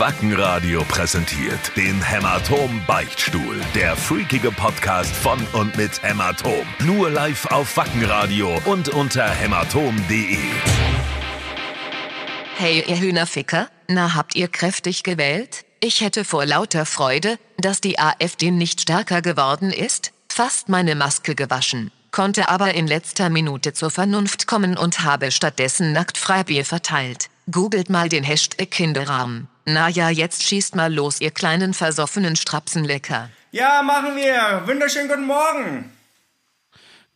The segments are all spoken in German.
Wackenradio präsentiert den Hämatom Beichtstuhl. Der freakige Podcast von und mit Hämatom. Nur live auf Wackenradio und unter hämatom.de. Hey, ihr Hühnerficker, na habt ihr kräftig gewählt? Ich hätte vor lauter Freude, dass die AfD nicht stärker geworden ist, fast meine Maske gewaschen, konnte aber in letzter Minute zur Vernunft kommen und habe stattdessen nackt Freibier verteilt. Googelt mal den Hashtag Kinderarm. Na ja, jetzt schießt mal los, ihr kleinen versoffenen Strapsenlecker. Ja, machen wir. Wunderschönen guten Morgen.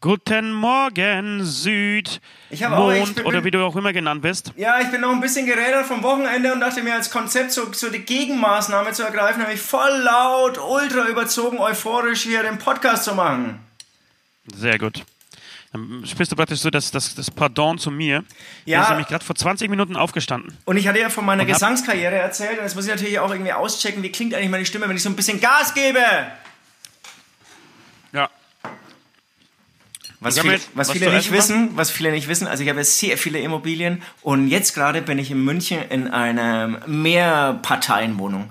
Guten Morgen, Süd. Ich habe auch- Mond ich bin- oder wie du auch immer genannt bist. Ja, ich bin noch ein bisschen gerädert vom Wochenende und dachte mir als Konzept so, so die Gegenmaßnahme zu ergreifen, habe ich voll laut, ultra überzogen, euphorisch hier den Podcast zu machen. Sehr gut. Dann sprichst du praktisch so das, das, das Pardon zu mir. Ja. Der ist nämlich gerade vor 20 Minuten aufgestanden. Und ich hatte ja von meiner Und Gesangskarriere erzählt und jetzt muss ich natürlich auch irgendwie auschecken, wie klingt eigentlich meine Stimme, wenn ich so ein bisschen Gas gebe. Ja. Was Ich viele, jetzt- was was viele nicht wissen, was viele nicht wissen, also ich habe sehr viele Immobilien und jetzt gerade bin ich in München in einer Mehrparteienwohnung.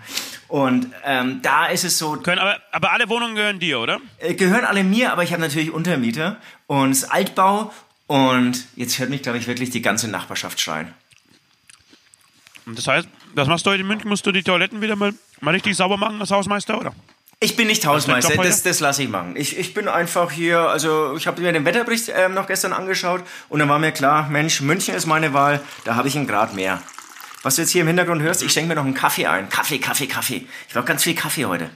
Und ähm, da ist es so, Können, aber, aber alle Wohnungen gehören dir, oder? äh, gehören alle mir, aber ich habe natürlich Untermieter und es ist Altbau und jetzt hört mich, glaube ich, wirklich die ganze Nachbarschaft schreien. Und das heißt, was machst du heute in München? Musst du die Toiletten wieder mal, mal richtig sauber machen als Hausmeister, oder? Ich bin nicht Hausmeister, das, das lasse ich machen. Ich, ich bin einfach hier, also ich habe mir den Wetterbericht ähm, noch gestern angeschaut und dann war mir klar, Mensch, München ist meine Wahl, da habe ich einen Grad mehr. Was du jetzt hier im Hintergrund hörst, ich schenke mir noch einen Kaffee ein. Kaffee, Kaffee, Kaffee. Ich brauche ganz viel Kaffee heute.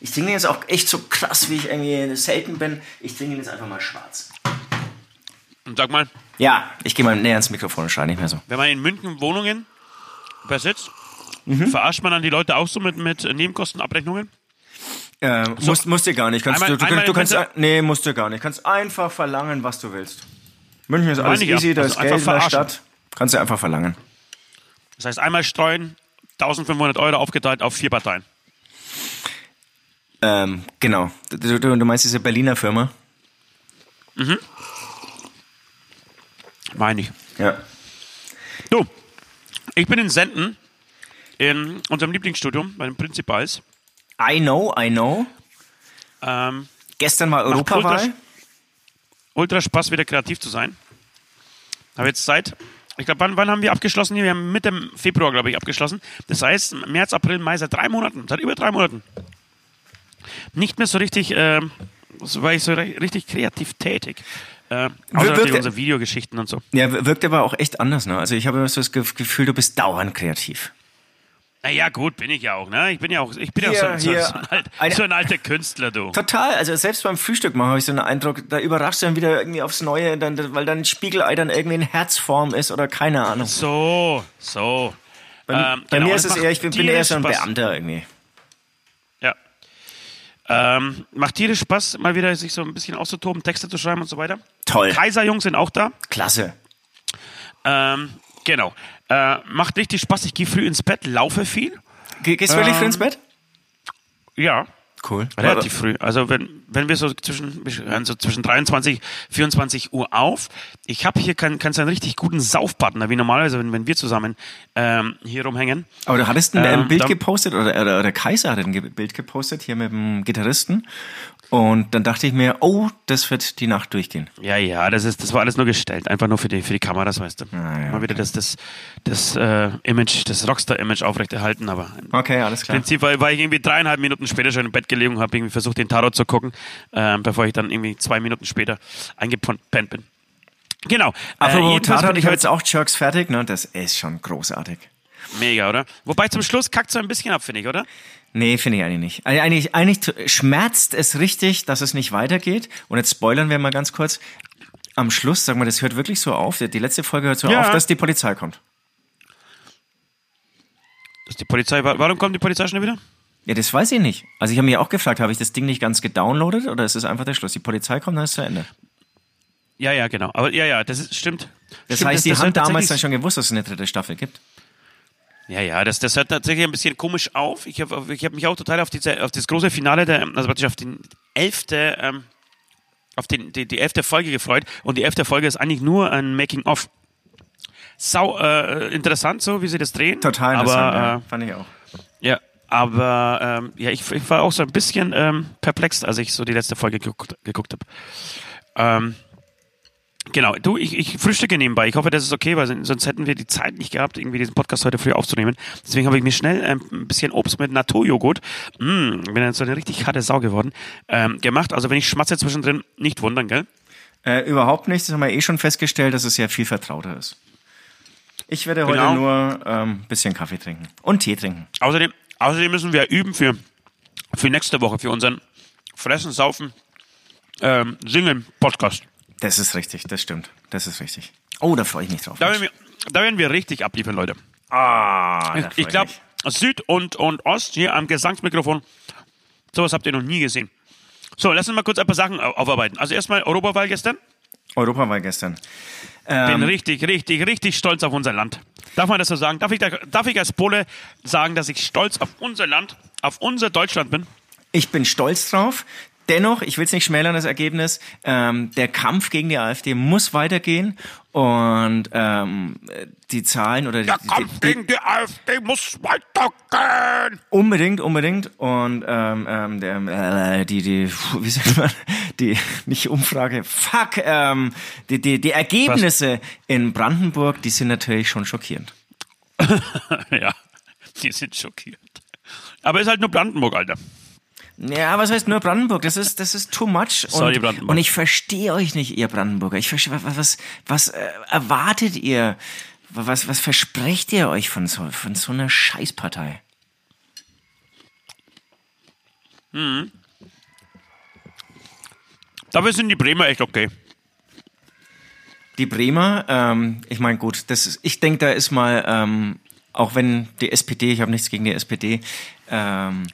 Ich trinke den jetzt auch echt so krass, wie ich irgendwie selten bin. Ich trinke ihn jetzt einfach mal schwarz. Und sag mal, Ja, ich gehe mal näher ans Mikrofon und schreie nicht mehr so. wenn man in München Wohnungen besitzt, Mhm. verarscht man dann die Leute auch so mit, mit Nebenkostenabrechnungen? Äh, musst, musst du gar nicht. Kannst, Einmal- du, du, du kannst, nee, musst du gar nicht. Kannst einfach verlangen, was du willst. München ist alles ich ja. easy, da Also ist Geld in der. Stadt. Kannst du einfach verlangen. Das heißt, einmal streuen, 1500 Euro aufgeteilt auf vier Parteien. Ähm, genau. Du, du, du meinst diese Berliner Firma? Meine ich. Ja. Du, ich bin in Senden, in unserem Lieblingsstudium bei den Prinzipals. I know, I know. Ähm, Gestern war Europawahl. ultra, ultra Spaß, wieder kreativ zu sein. Habe jetzt Zeit. Ich glaube, wann, wann haben wir abgeschlossen? hier? Wir haben Mitte Februar, glaube ich, abgeschlossen. Das heißt, März, April, Mai, seit drei Monaten, seit über drei Monaten. Nicht mehr so richtig, so war ich so richtig kreativ tätig. Äh, außer wirkt- unsere Videogeschichten und so. Ja, wirkt aber auch echt anders, ne? Also ich habe immer so das Ge- Gefühl, du bist dauernd kreativ. Naja, gut, bin ich ja auch, ne? Ich bin ja auch, ich bin ja auch so, so, so, ein alt, eine- so ein alter Künstler, du. Total, also selbst beim Frühstück machen habe ich so einen Eindruck, da überraschst du dann wieder irgendwie aufs Neue, dann, weil dein Spiegelei dann irgendwie in Herzform ist oder keine Ahnung. So, so. Bei, Ähm, bei genau, mir das ist es eher, ich bin, bin eher so ein Spaß. Beamter irgendwie. Ja. Ähm, macht tierisch Spaß, mal wieder sich so ein bisschen auszutoben, Texte zu schreiben und so weiter. Toll. Kaiserjungs sind auch da. Klasse. Ähm, genau. Äh, macht richtig Spaß. Ich gehe früh ins Bett, laufe viel. Ge gehst du wirklich Ähm, früh ins Bett? Ja. Cool. Relativ früh. Also wenn, wenn wir so zwischen, wir hören so zwischen 23, 24 Uhr auf. Ich habe hier keinen kein so einen richtig guten Saufpartner, wie normalerweise, wenn, wenn wir zusammen ähm, hier rumhängen. Aber du hattest ein Ähm, Bild gepostet oder, oder, oder Kaiser hat ein Bild gepostet hier mit dem Gitarristen. Und dann dachte ich mir, oh, das wird die Nacht durchgehen. Ja, ja, das ist, das war alles nur gestellt, einfach nur für die, für die Kameras, weißt du. Ah, ja, Mal wieder das, das, das äh, Image, das Rockstar-Image aufrechterhalten, aber im Okay, alles klar. Prinzip war, war ich irgendwie dreieinhalb Minuten später schon im Bett gelegen und habe irgendwie versucht, den Tarot zu gucken, ähm, bevor ich dann irgendwie zwei Minuten später eingepennt bin. Genau. Apropos jedenfalls Tatort, ich habe jetzt auch Jerks fertig, ne? Das ist schon großartig. mega, oder? Wobei zum Schluss kackt so ein bisschen ab, finde ich, oder? Nee, finde ich eigentlich nicht. Eigentlich, eigentlich schmerzt es richtig, dass es nicht weitergeht. Und jetzt spoilern wir mal ganz kurz. Am Schluss, sag mal, das hört wirklich so auf. Die letzte Folge hört so Ja. auf, dass die Polizei kommt. Dass die Polizei, wa- warum kommt die Polizei schon wieder? Ja, das weiß ich nicht. Also ich habe mich auch gefragt, habe ich das Ding nicht ganz gedownloadet oder ist es einfach der Schluss? Die Polizei kommt, dann ist es zu Ende. Ja, ja, genau. Aber ja, ja, das ist, stimmt. Das stimmt, heißt, die das haben damals dann schon gewusst, dass es eine dritte Staffel gibt. Ja, ja, das, das hört tatsächlich ein bisschen komisch auf. Ich habe ich hab mich auch total auf, diese, auf das große Finale, der, also praktisch auf den elfte, ähm, auf den, die, die elfte Folge gefreut. Und die elfte Folge ist eigentlich nur ein Making-of. Sau äh, interessant so, wie sie das drehen. Total aber, interessant, äh, ja. fand ich auch. Aber ähm, ja, ich, ich, war auch so ein bisschen ähm, perplex, als ich so die letzte Folge geguckt, geguckt habe. Ähm, genau, du, ich, ich frühstücke nebenbei. Ich hoffe, das ist okay, weil sonst hätten wir die Zeit nicht gehabt, irgendwie diesen Podcast heute früh aufzunehmen. Deswegen habe ich mir schnell ähm, ein bisschen Obst mit Naturjoghurt, mm, bin dann so eine richtig harte Sau geworden, ähm, gemacht. Also wenn ich schmatze zwischendrin, nicht wundern, gell? Äh, überhaupt nicht. Das haben wir eh schon festgestellt, dass es ja viel vertrauter ist. Ich werde Genau. heute nur ein ähm, bisschen Kaffee trinken und Tee trinken. Außerdem, außerdem müssen wir üben für, für nächste Woche, für unseren Fressen, Saufen, ähm, Singen Podcast. Das ist richtig, das stimmt. Das ist richtig. Oh, da freue ich mich drauf. Da werden wir, da werden wir richtig abliefern, Leute. ah, da freu Ich glaube. Süd und, und Ost hier am Gesangsmikrofon, sowas habt ihr noch nie gesehen. So, lass uns mal kurz ein paar Sachen au- aufarbeiten. Also erstmal Europawahl gestern. Europawahl gestern. Bin Ähm, richtig, richtig, richtig stolz auf unser Land. Darf man das so sagen? Darf ich, da, darf ich als Pole sagen, dass ich stolz auf unser Land, auf unser Deutschland bin? Ich bin stolz drauf. Dennoch, ich will es nicht schmälern, das Ergebnis, ähm, der Kampf gegen die AfD muss weitergehen und ähm, die Zahlen oder die, Der die, Kampf die, gegen die AfD muss weitergehen. unbedingt, unbedingt und ähm, ähm, der, äh, die, die, wie sagt man, die, nicht Umfrage, fuck, ähm, die, die, die Ergebnisse in Brandenburg, die sind natürlich schon schockierend. ja, die sind schockiert. Aber ist halt nur Brandenburg, Alter. Ja, was heißt nur Brandenburg? Das ist, das ist too much. Und, Sorry, Brandenburg. und ich verstehe euch nicht, ihr Brandenburger. Ich verstehe, was, was, was äh, erwartet ihr? Was, was versprecht ihr euch von so, von so einer Scheißpartei? Dafür sind die Bremer echt okay. Die Bremer, ähm, ich meine, gut, das ist, ich denke, da ist mal, ähm, auch wenn die SPD, ich habe nichts gegen die SPD, ähm,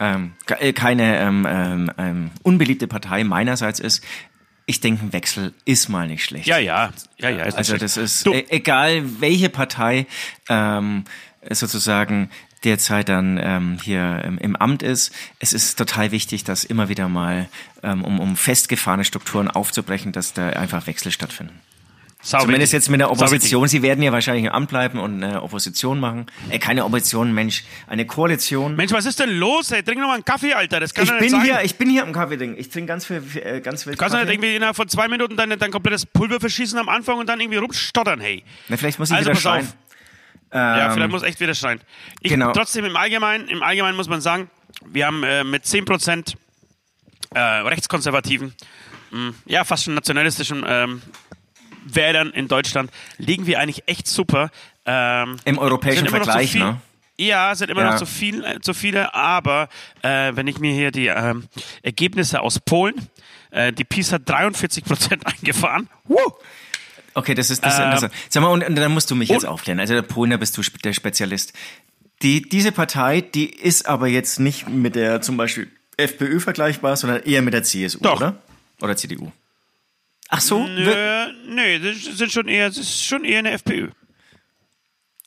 ähm, äh, keine ähm, ähm, ähm, unbeliebte Partei meinerseits ist, ich denke, ein Wechsel ist mal nicht schlecht. Ja, ja, ja, ja. Ist Also das ist e egal, welche Partei ähm, sozusagen derzeit dann ähm, hier im, im Amt ist. Es ist total wichtig, dass immer wieder mal, ähm, um, um festgefahrene Strukturen aufzubrechen, dass da einfach Wechsel stattfinden. Sau Zumindest jetzt mit der. Opposition. Sie werden ja wahrscheinlich im Amt bleiben und eine Opposition machen. Äh, keine Opposition, Mensch, eine Koalition. Mensch, was ist denn los, ey? Trink noch mal einen Kaffee, Alter. Das kann ich doch bin nicht sein. hier, ich bin hier am Kaffee trinken. Ich trinke ganz viel, äh, ganz viel Du kannst Kaffee. nicht irgendwie innerhalb von zwei Minuten dein, dein komplettes Pulver verschießen am Anfang und dann irgendwie rumstottern, hey. Na, vielleicht muss ich Also wieder schreien. auf. Ja, Ähm, vielleicht muss echt wieder schreien. Ich, genau. Trotzdem im Allgemeinen, im Allgemeinen muss man sagen, wir haben äh, mit 10% äh, rechtskonservativen, mh, ja fast schon nationalistischen ähm, Wählern in Deutschland, liegen wir eigentlich echt super. Ähm, Im europäischen Vergleich, viel, ne? Ja, sind immer Ja. noch zu, viel, äh, zu viele, aber äh, wenn ich mir hier die ähm, Ergebnisse aus Polen, äh, die PiS hat 43% eingefahren. Woo! Okay, das ist das ist Ähm, interessant. Sag mal, und, und dann musst du mich jetzt aufklären. Also der Polen, da bist du der Spezialist. Die, diese Partei, die ist aber jetzt nicht mit der zum Beispiel FPÖ vergleichbar, sondern eher mit der CSU, Doch. oder? Oder CDU. Ach so? Nö, nee, das sind schon eher, das ist schon eher eine FPÖ.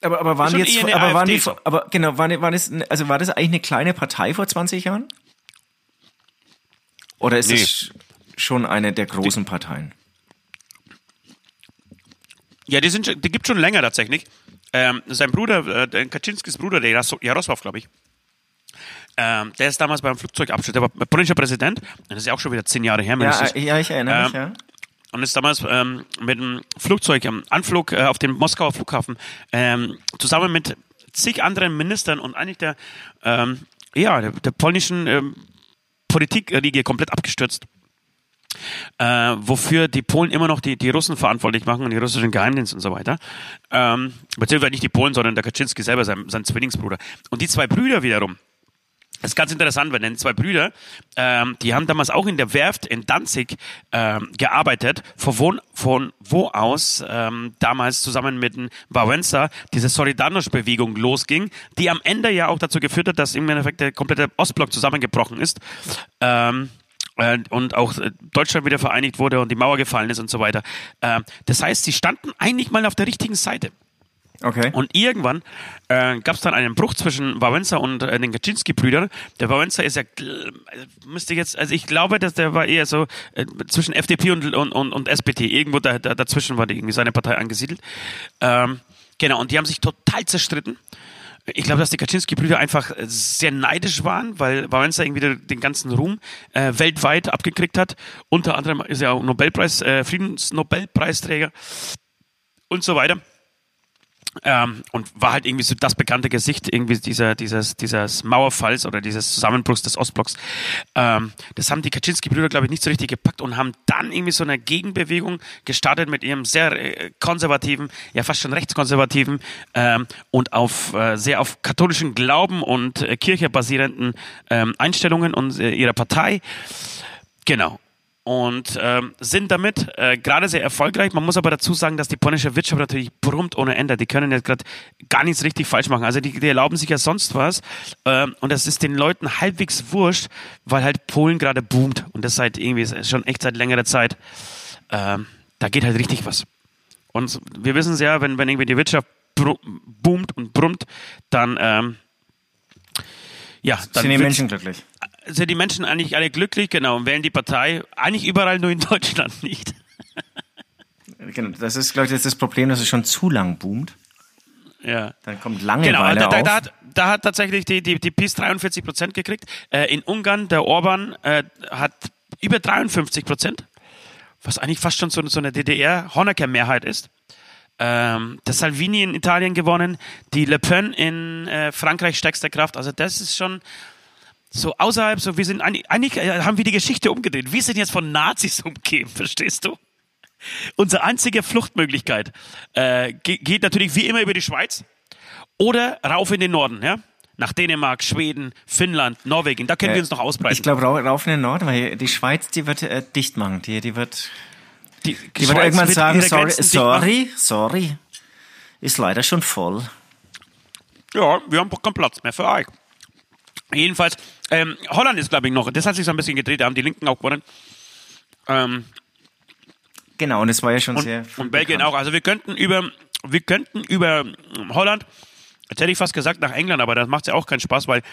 Aber, aber waren die jetzt, aber waren die, AfD aber genau, waren, die- waren das, also war das eigentlich eine kleine Partei vor 20 Jahren? Oder ist Nee. es schon eine der großen Parteien? Ja, die, sind, die gibt schon länger tatsächlich. Ähm, sein Bruder, äh, Kaczynskis Bruder, der Jaros- Jarosław, glaube ich, ähm, der ist damals beim Flugzeugabsturz, der war polnischer Präsident, das ist ja auch schon wieder zehn Jahre her, Ja, ja, ich erinnere mich, Ähm, ja. Und ist damals ähm, mit einem Flugzeug am Anflug äh, auf den Moskauer Flughafen ähm, zusammen mit zig anderen Ministern und eigentlich der, ähm, ja, der, der polnischen ähm, Politikriege komplett abgestürzt. Äh, wofür die Polen immer noch die, die Russen verantwortlich machen und die russischen Geheimdienste und so weiter. Ähm, beziehungsweise nicht die Polen, sondern der Kaczynski selber, sein, sein Zwillingsbruder. Und die zwei Brüder wiederum, das ist ganz interessant, weil denn zwei Brüder, ähm, die haben damals auch in der Werft in Danzig ähm, gearbeitet, von wo, von wo aus ähm, damals zusammen mit Wałęsa diese Solidarność-Bewegung losging, die am Ende ja auch dazu geführt hat, dass im Endeffekt der komplette Ostblock zusammengebrochen ist. Ähm, äh, und auch äh, Deutschland wieder vereinigt wurde und die Mauer gefallen ist und so weiter. Ähm, das heißt, sie standen eigentlich mal auf der richtigen Seite. Okay. Und irgendwann äh, gab es dann einen Bruch zwischen Wałęsa und äh, den Kaczynski-Brüdern. Der Wałęsa ist ja, äh, müsste jetzt, also ich glaube, dass der war eher so äh, zwischen FDP und, und, und, und SPD. Irgendwo da, da, dazwischen war die, irgendwie seine Partei angesiedelt. Ähm, genau, und die haben sich total zerstritten. Ich glaube, dass die Kaczynski-Brüder einfach sehr neidisch waren, weil Wałęsa irgendwie den ganzen Ruhm äh, weltweit abgekriegt hat. Unter anderem ist er auch Nobelpreis, äh, Friedensnobelpreisträger und so weiter. Ähm, und war halt irgendwie so das bekannte Gesicht irgendwie dieser, dieses, dieses Mauerfalls oder dieses Zusammenbruchs des Ostblocks. Ähm, das haben die Kaczynski-Brüder, glaube ich, nicht so richtig gepackt und haben dann irgendwie so eine Gegenbewegung gestartet mit ihrem sehr äh, konservativen, ja fast schon rechtskonservativen ähm, und auf äh, sehr auf katholischen Glauben und äh, Kirche basierenden ähm, Einstellungen und äh, ihrer Partei. Genau und ähm, sind damit äh, gerade sehr erfolgreich. Man muss aber dazu sagen, dass die polnische Wirtschaft natürlich brummt ohne Ende. Die können jetzt gerade gar nichts richtig falsch machen. Also die, die erlauben sich ja sonst was ähm, und das ist den Leuten halbwegs wurscht, weil halt Polen gerade boomt und das seit irgendwie schon echt seit längerer Zeit. Ähm, da geht halt richtig was. Und wir wissen es ja, wenn, wenn irgendwie die Wirtschaft boomt und brummt, dann ähm, ja, dann sind die Menschen glücklich sind die Menschen eigentlich alle glücklich, genau, und wählen die Partei. Eigentlich überall, nur in Deutschland nicht. Genau, das ist, glaube ich, das, das Problem, dass es schon zu lang boomt. Ja. Dann kommt Langeweile genau, da, auf. Da, hat, da hat tatsächlich die, die, die PiS 43 Prozent gekriegt. Äh, in Ungarn, der Orban äh, hat über 53 Prozent, was eigentlich fast schon so, so eine DDR-Honecker-Mehrheit ist. Ähm, der Salvini in Italien gewonnen, die Le Pen in äh, Frankreich stärkste Kraft. Also das ist schon so außerhalb, so wir sind eigentlich, äh, haben wir die Geschichte umgedreht. Wir sind jetzt von Nazis umgeben, verstehst du? Unsere einzige Fluchtmöglichkeit äh, geht natürlich wie immer über die Schweiz oder rauf in den Norden, ja? Nach Dänemark, Schweden, Finnland, Norwegen. Da können äh, wir uns noch ausbreiten. Ich glaube, rauf in den Norden, weil die Schweiz, die wird äh, dicht machen. Die, die wird, die, die wird irgendwann wird sagen, sorry, sorry, sorry, ist leider schon voll. Ja, wir haben keinen Platz mehr für euch. Jedenfalls, ähm, Holland ist, glaube ich, noch, das hat sich so ein bisschen gedreht, da haben die Linken auch gewonnen. Ähm, genau, und es war ja schon und, sehr. Und Belgien bekannt. auch. Also wir könnten über, wir könnten über Holland, jetzt hätte ich fast gesagt nach England, aber das macht ja auch keinen Spaß, weil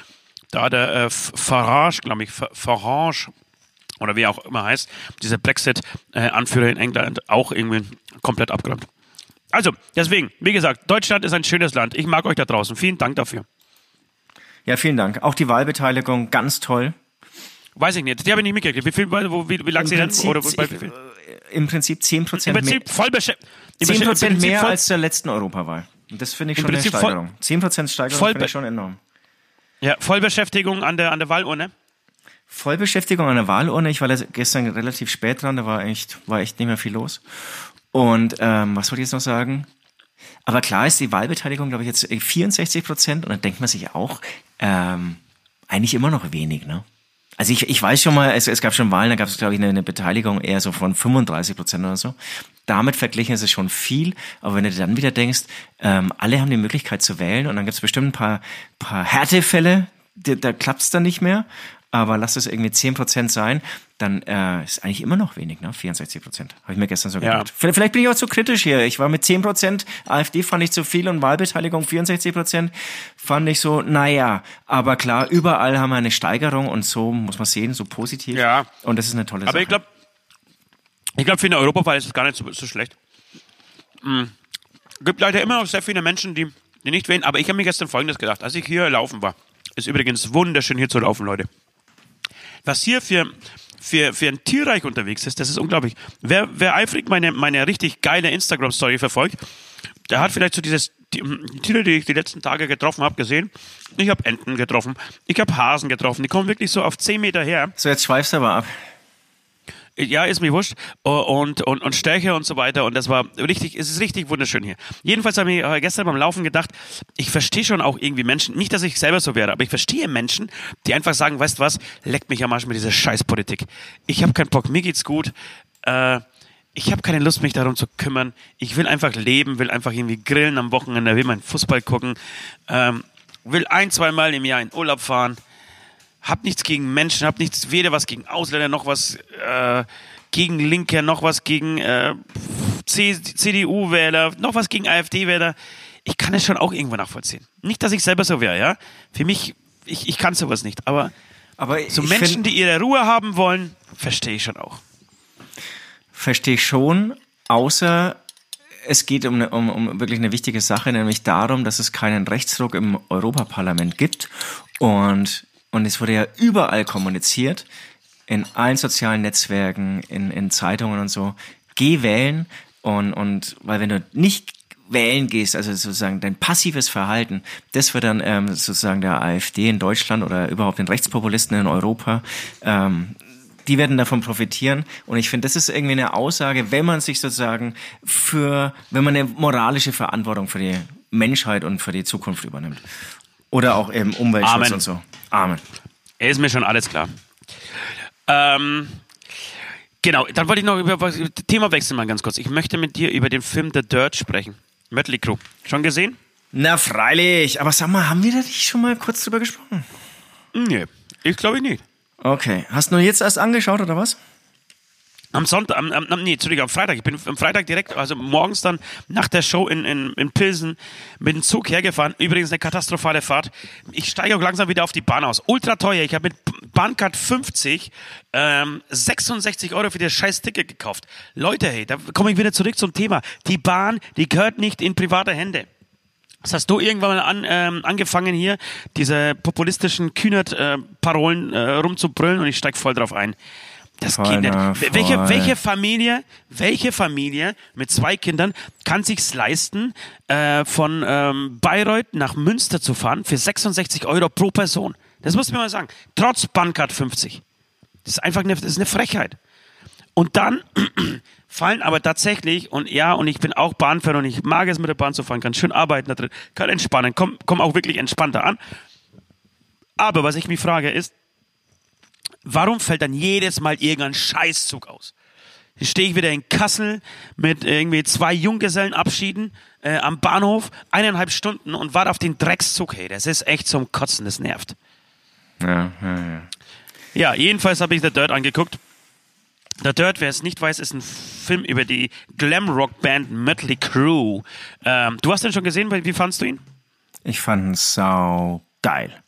da der äh, Farage, glaube ich, Farage, oder wie auch immer heißt, dieser Brexit-Anführer in England auch irgendwie komplett abgeräumt. Also, deswegen, wie gesagt, Deutschland ist ein schönes Land. Ich mag euch da draußen. Vielen Dank dafür. Ja, vielen Dank. Auch die Wahlbeteiligung ganz toll. Weiß ich nicht. Die habe ich nicht mitgekriegt. Wie viel, wie, wie lag sie denn? Oder, bei, wie viel? Im Prinzip 10 Prozent mehr. Voll 10 Prozent mehr voll als der letzten Europawahl. Und das finde ich schon eine Steigerung. 10 Prozent Steigerung finde ich schon enorm. Ja, Vollbeschäftigung an der, an der Wahlurne. Vollbeschäftigung an der Wahlurne. Ich war gestern relativ spät dran, da war echt, war echt nicht mehr viel los. Und ähm, was wollte ich jetzt noch sagen? Aber klar ist die Wahlbeteiligung, glaube ich, jetzt 64 Prozent. Und dann denkt man sich auch, ähm, eigentlich immer noch wenig, ne? Also ich, ich weiß schon mal, es, es gab schon Wahlen, da gab es, glaube ich, eine, eine Beteiligung eher so von 35 Prozent oder so. Damit verglichen ist es schon viel, aber wenn du dann wieder denkst, ähm, alle haben die Möglichkeit zu wählen und dann gibt es bestimmt ein paar, paar Härtefälle, da, da klappt es dann nicht mehr aber lass es irgendwie 10% sein, dann äh, ist eigentlich immer noch wenig, ne? 64%. Habe ich mir gestern so gedacht. Ja. Vielleicht, vielleicht bin ich auch zu kritisch hier. Ich war mit 10%, AfD fand ich zu viel und Wahlbeteiligung 64% fand ich so, naja, aber klar, überall haben wir eine Steigerung und so muss man sehen, so positiv. Ja. Und das ist eine tolle aber Sache. Aber ich glaube, ich glaube, für eine Europawahl ist es gar nicht so, so schlecht. Mhm. Gibt leider immer noch sehr viele Menschen, die, die nicht wählen, aber ich habe mir gestern Folgendes gedacht, als ich hier laufen war. Ist übrigens wunderschön hier zu laufen, Leute was hier für, für, für ein Tierreich unterwegs ist, das ist unglaublich. Wer, wer eifrig meine, meine richtig geile Instagram-Story verfolgt, der hat vielleicht so dieses die, Tiere, die ich die letzten Tage getroffen habe, gesehen. Ich habe Enten getroffen, ich habe Hasen getroffen, die kommen wirklich so auf 10 Meter her. So, jetzt schweifst du aber ab. Ja, ist mir wurscht. Und, und, und Stärke und so weiter. Und das war richtig, es ist richtig wunderschön hier. Jedenfalls habe ich gestern beim Laufen gedacht, ich verstehe schon auch irgendwie Menschen, nicht, dass ich selber so wäre, aber ich verstehe Menschen, die einfach sagen, weißt was, leckt mich am Arsch mit dieser Scheißpolitik. Ich habe keinen Bock, mir geht's gut. Äh, ich habe keine Lust, mich darum zu kümmern. Ich will einfach leben, will einfach irgendwie grillen am Wochenende, will meinen Fußball gucken, ähm, will ein, zwei Mal im Jahr in Urlaub fahren hab nichts gegen Menschen, hab nichts, weder was gegen Ausländer, noch was äh, gegen Linke, noch was gegen äh, CDU-Wähler, noch was gegen AfD-Wähler. Ich kann es schon auch irgendwo nachvollziehen. Nicht, dass ich selber so wäre, ja. Für mich, ich, ich kann sowas nicht. Aber, aber so Menschen, die ihre Ruhe haben wollen, verstehe ich schon auch. Verstehe ich schon, außer es geht um, um, um wirklich eine wichtige Sache, nämlich darum, dass es keinen Rechtsruck im Europaparlament gibt. Und, und es wurde ja überall kommuniziert, in allen sozialen Netzwerken, in, in Zeitungen und so. Geh wählen. Und, und weil wenn du nicht wählen gehst, also sozusagen dein passives Verhalten, das wird dann ähm, sozusagen der AfD in Deutschland oder überhaupt den Rechtspopulisten in Europa ähm, die werden davon profitieren. Und ich finde, das ist irgendwie eine Aussage, wenn man sich sozusagen für, wenn man eine moralische Verantwortung für die Menschheit und für die Zukunft übernimmt. Oder auch eben Umweltschutz Amen. und so. Amen. Ist mir schon alles klar. Ähm, genau, dann wollte ich noch über was, Thema wechseln mal ganz kurz. Ich möchte mit dir über den Film The Dirt sprechen. Mötley Crew. Schon gesehen? Na freilich. Aber sag mal, haben wir da nicht schon mal kurz drüber gesprochen? Nee, ich glaube ich nicht. Okay. Hast du nur jetzt erst angeschaut oder was? Am Sonntag, am, am, nee, Entschuldigung, am Freitag. Ich bin am Freitag direkt, also morgens dann nach der Show in, in, in Pilsen mit dem Zug hergefahren. Übrigens eine katastrophale Fahrt. Ich steige auch langsam wieder auf die Bahn aus. Ultra teuer. Ich habe mit Bahncard 50 ähm, 66 Euro für das scheiß Ticket gekauft. Leute, hey, da komme ich wieder zurück zum Thema. Die Bahn, die gehört nicht in private Hände. Das hast du irgendwann mal an, ähm, angefangen hier, diese populistischen Kühnert-Parolen äh, rumzubrüllen und ich steig voll drauf ein. Das geht nicht. Welche, welche Familie, welche Familie mit zwei Kindern kann sich's leisten, äh, von ähm, Bayreuth nach Münster zu fahren für 66 Euro pro Person? Das muss man mal sagen. Trotz Bahncard 50. Das ist einfach eine, das ist eine Frechheit. Und dann fallen aber tatsächlich, und ja, und ich bin auch Bahnfahrer und ich mag es mit der Bahn zu fahren, kann schön arbeiten da drin, kann entspannen, komm, komm auch wirklich entspannter an. Aber was ich mich frage ist, warum fällt dann jedes Mal irgendein Scheißzug aus? Hier stehe ich wieder in Kassel mit irgendwie zwei Junggesellenabschieden äh, am Bahnhof, eineinhalb Stunden und warte auf den Dreckszug. Hey, das ist echt zum Kotzen, das nervt. Ja, ja, ja. Ja, jedenfalls habe ich The Dirt angeguckt. The Dirt, wer es nicht weiß, ist ein Film über die Glamrock-Band Mötley Crüe. Ähm, du hast den schon gesehen, wie fandst du ihn? Ich fand ihn sau geil.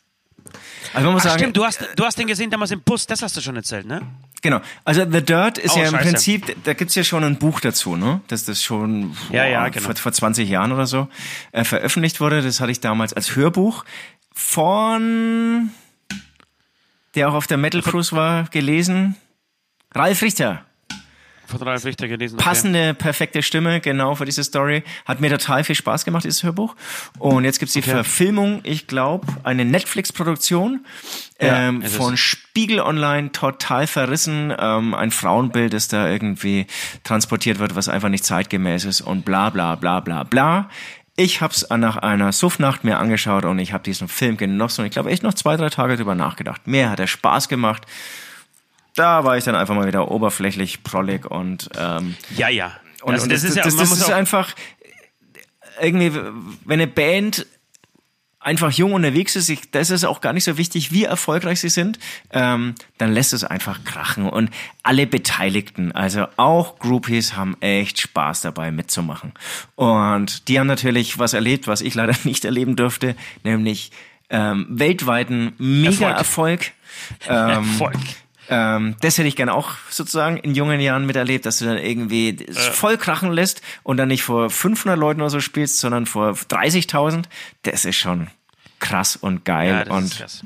Also man muss Ach sagen, stimmt, du hast, du hast den gesehen damals im Bus, das hast du schon erzählt, ne? Genau. Also The Dirt ist Oh, ja im scheiße. Prinzip, da gibt's ja schon ein Buch dazu, ne? Dass das schon Ja, ja, boah, genau. vor, vor 20 Jahren oder so äh, veröffentlicht wurde. Das hatte ich damals als Hörbuch von der auch auf der Metal Cruise war, gelesen. Ralf Richter. Von Ralf Richter gelesen. okay. Passende, perfekte Stimme, genau für diese Story. Hat mir total viel Spaß gemacht, dieses Hörbuch. Und jetzt gibt's die Okay. Verfilmung, ich glaube, eine Netflix-Produktion Ja, ähm, es von Spiegel Online, total verrissen. Ähm, ein Frauenbild, das da irgendwie transportiert wird, was einfach nicht zeitgemäß ist und bla bla bla bla bla. Ich hab's nach einer Suffnacht mir angeschaut und ich habe diesen Film genossen und ich glaube echt noch zwei, drei Tage drüber nachgedacht. Mir hat er Spaß gemacht. Da war ich dann einfach mal wieder oberflächlich, prollig und ähm, Ja, ja. und, Also und das, ist ja, das, man das muss ist einfach irgendwie, wenn eine Band einfach jung unterwegs ist, ich, das ist auch gar nicht so wichtig, wie erfolgreich sie sind, ähm, dann lässt es einfach krachen. Und alle Beteiligten, also auch Groupies, haben echt Spaß dabei mitzumachen. Und die haben natürlich was erlebt, was ich leider nicht erleben durfte, nämlich ähm, weltweiten Mega-Erfolg. Ähm, Erfolg. Ähm, das hätte ich gerne auch sozusagen in jungen Jahren miterlebt, dass du dann irgendwie es voll krachen lässt und dann nicht vor 500 Leuten oder so spielst, sondern vor 30.000. Das ist schon krass und geil Ja, das und ist krass.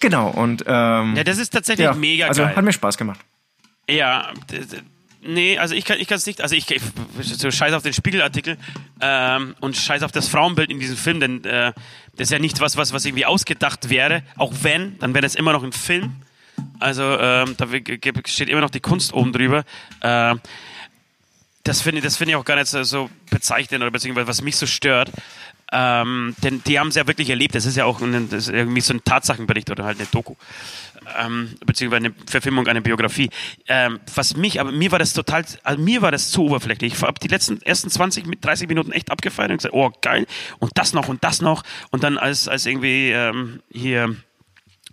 genau und ähm, Ja, das ist tatsächlich ja, mega also geil. hat mir Spaß gemacht. Ja, nee, also ich kann ich kann es nicht, also ich, ich so scheiß auf den Spiegelartikel ähm, und scheiß auf das Frauenbild in diesem Film, denn äh, das ist ja nicht was, was, was irgendwie ausgedacht wäre. Auch wenn, dann wäre das immer noch ein Film. Also ähm, da steht immer noch die Kunst oben drüber. Ähm, das finde ich, das finde ich auch gar nicht so, bezeichnend oder beziehungsweise was mich so stört. Ähm, denn die haben es ja wirklich erlebt. Das ist ja auch ein, ist irgendwie so ein Tatsachenbericht oder halt eine Doku. Ähm, beziehungsweise eine Verfilmung einer Biografie. Ähm, was mich, aber mir war das total, also mir war das zu oberflächlich. Ich habe die letzten ersten 20, mit 30 Minuten echt abgefeiert und gesagt, oh geil, und das noch und das noch. Und dann als, als irgendwie ähm, hier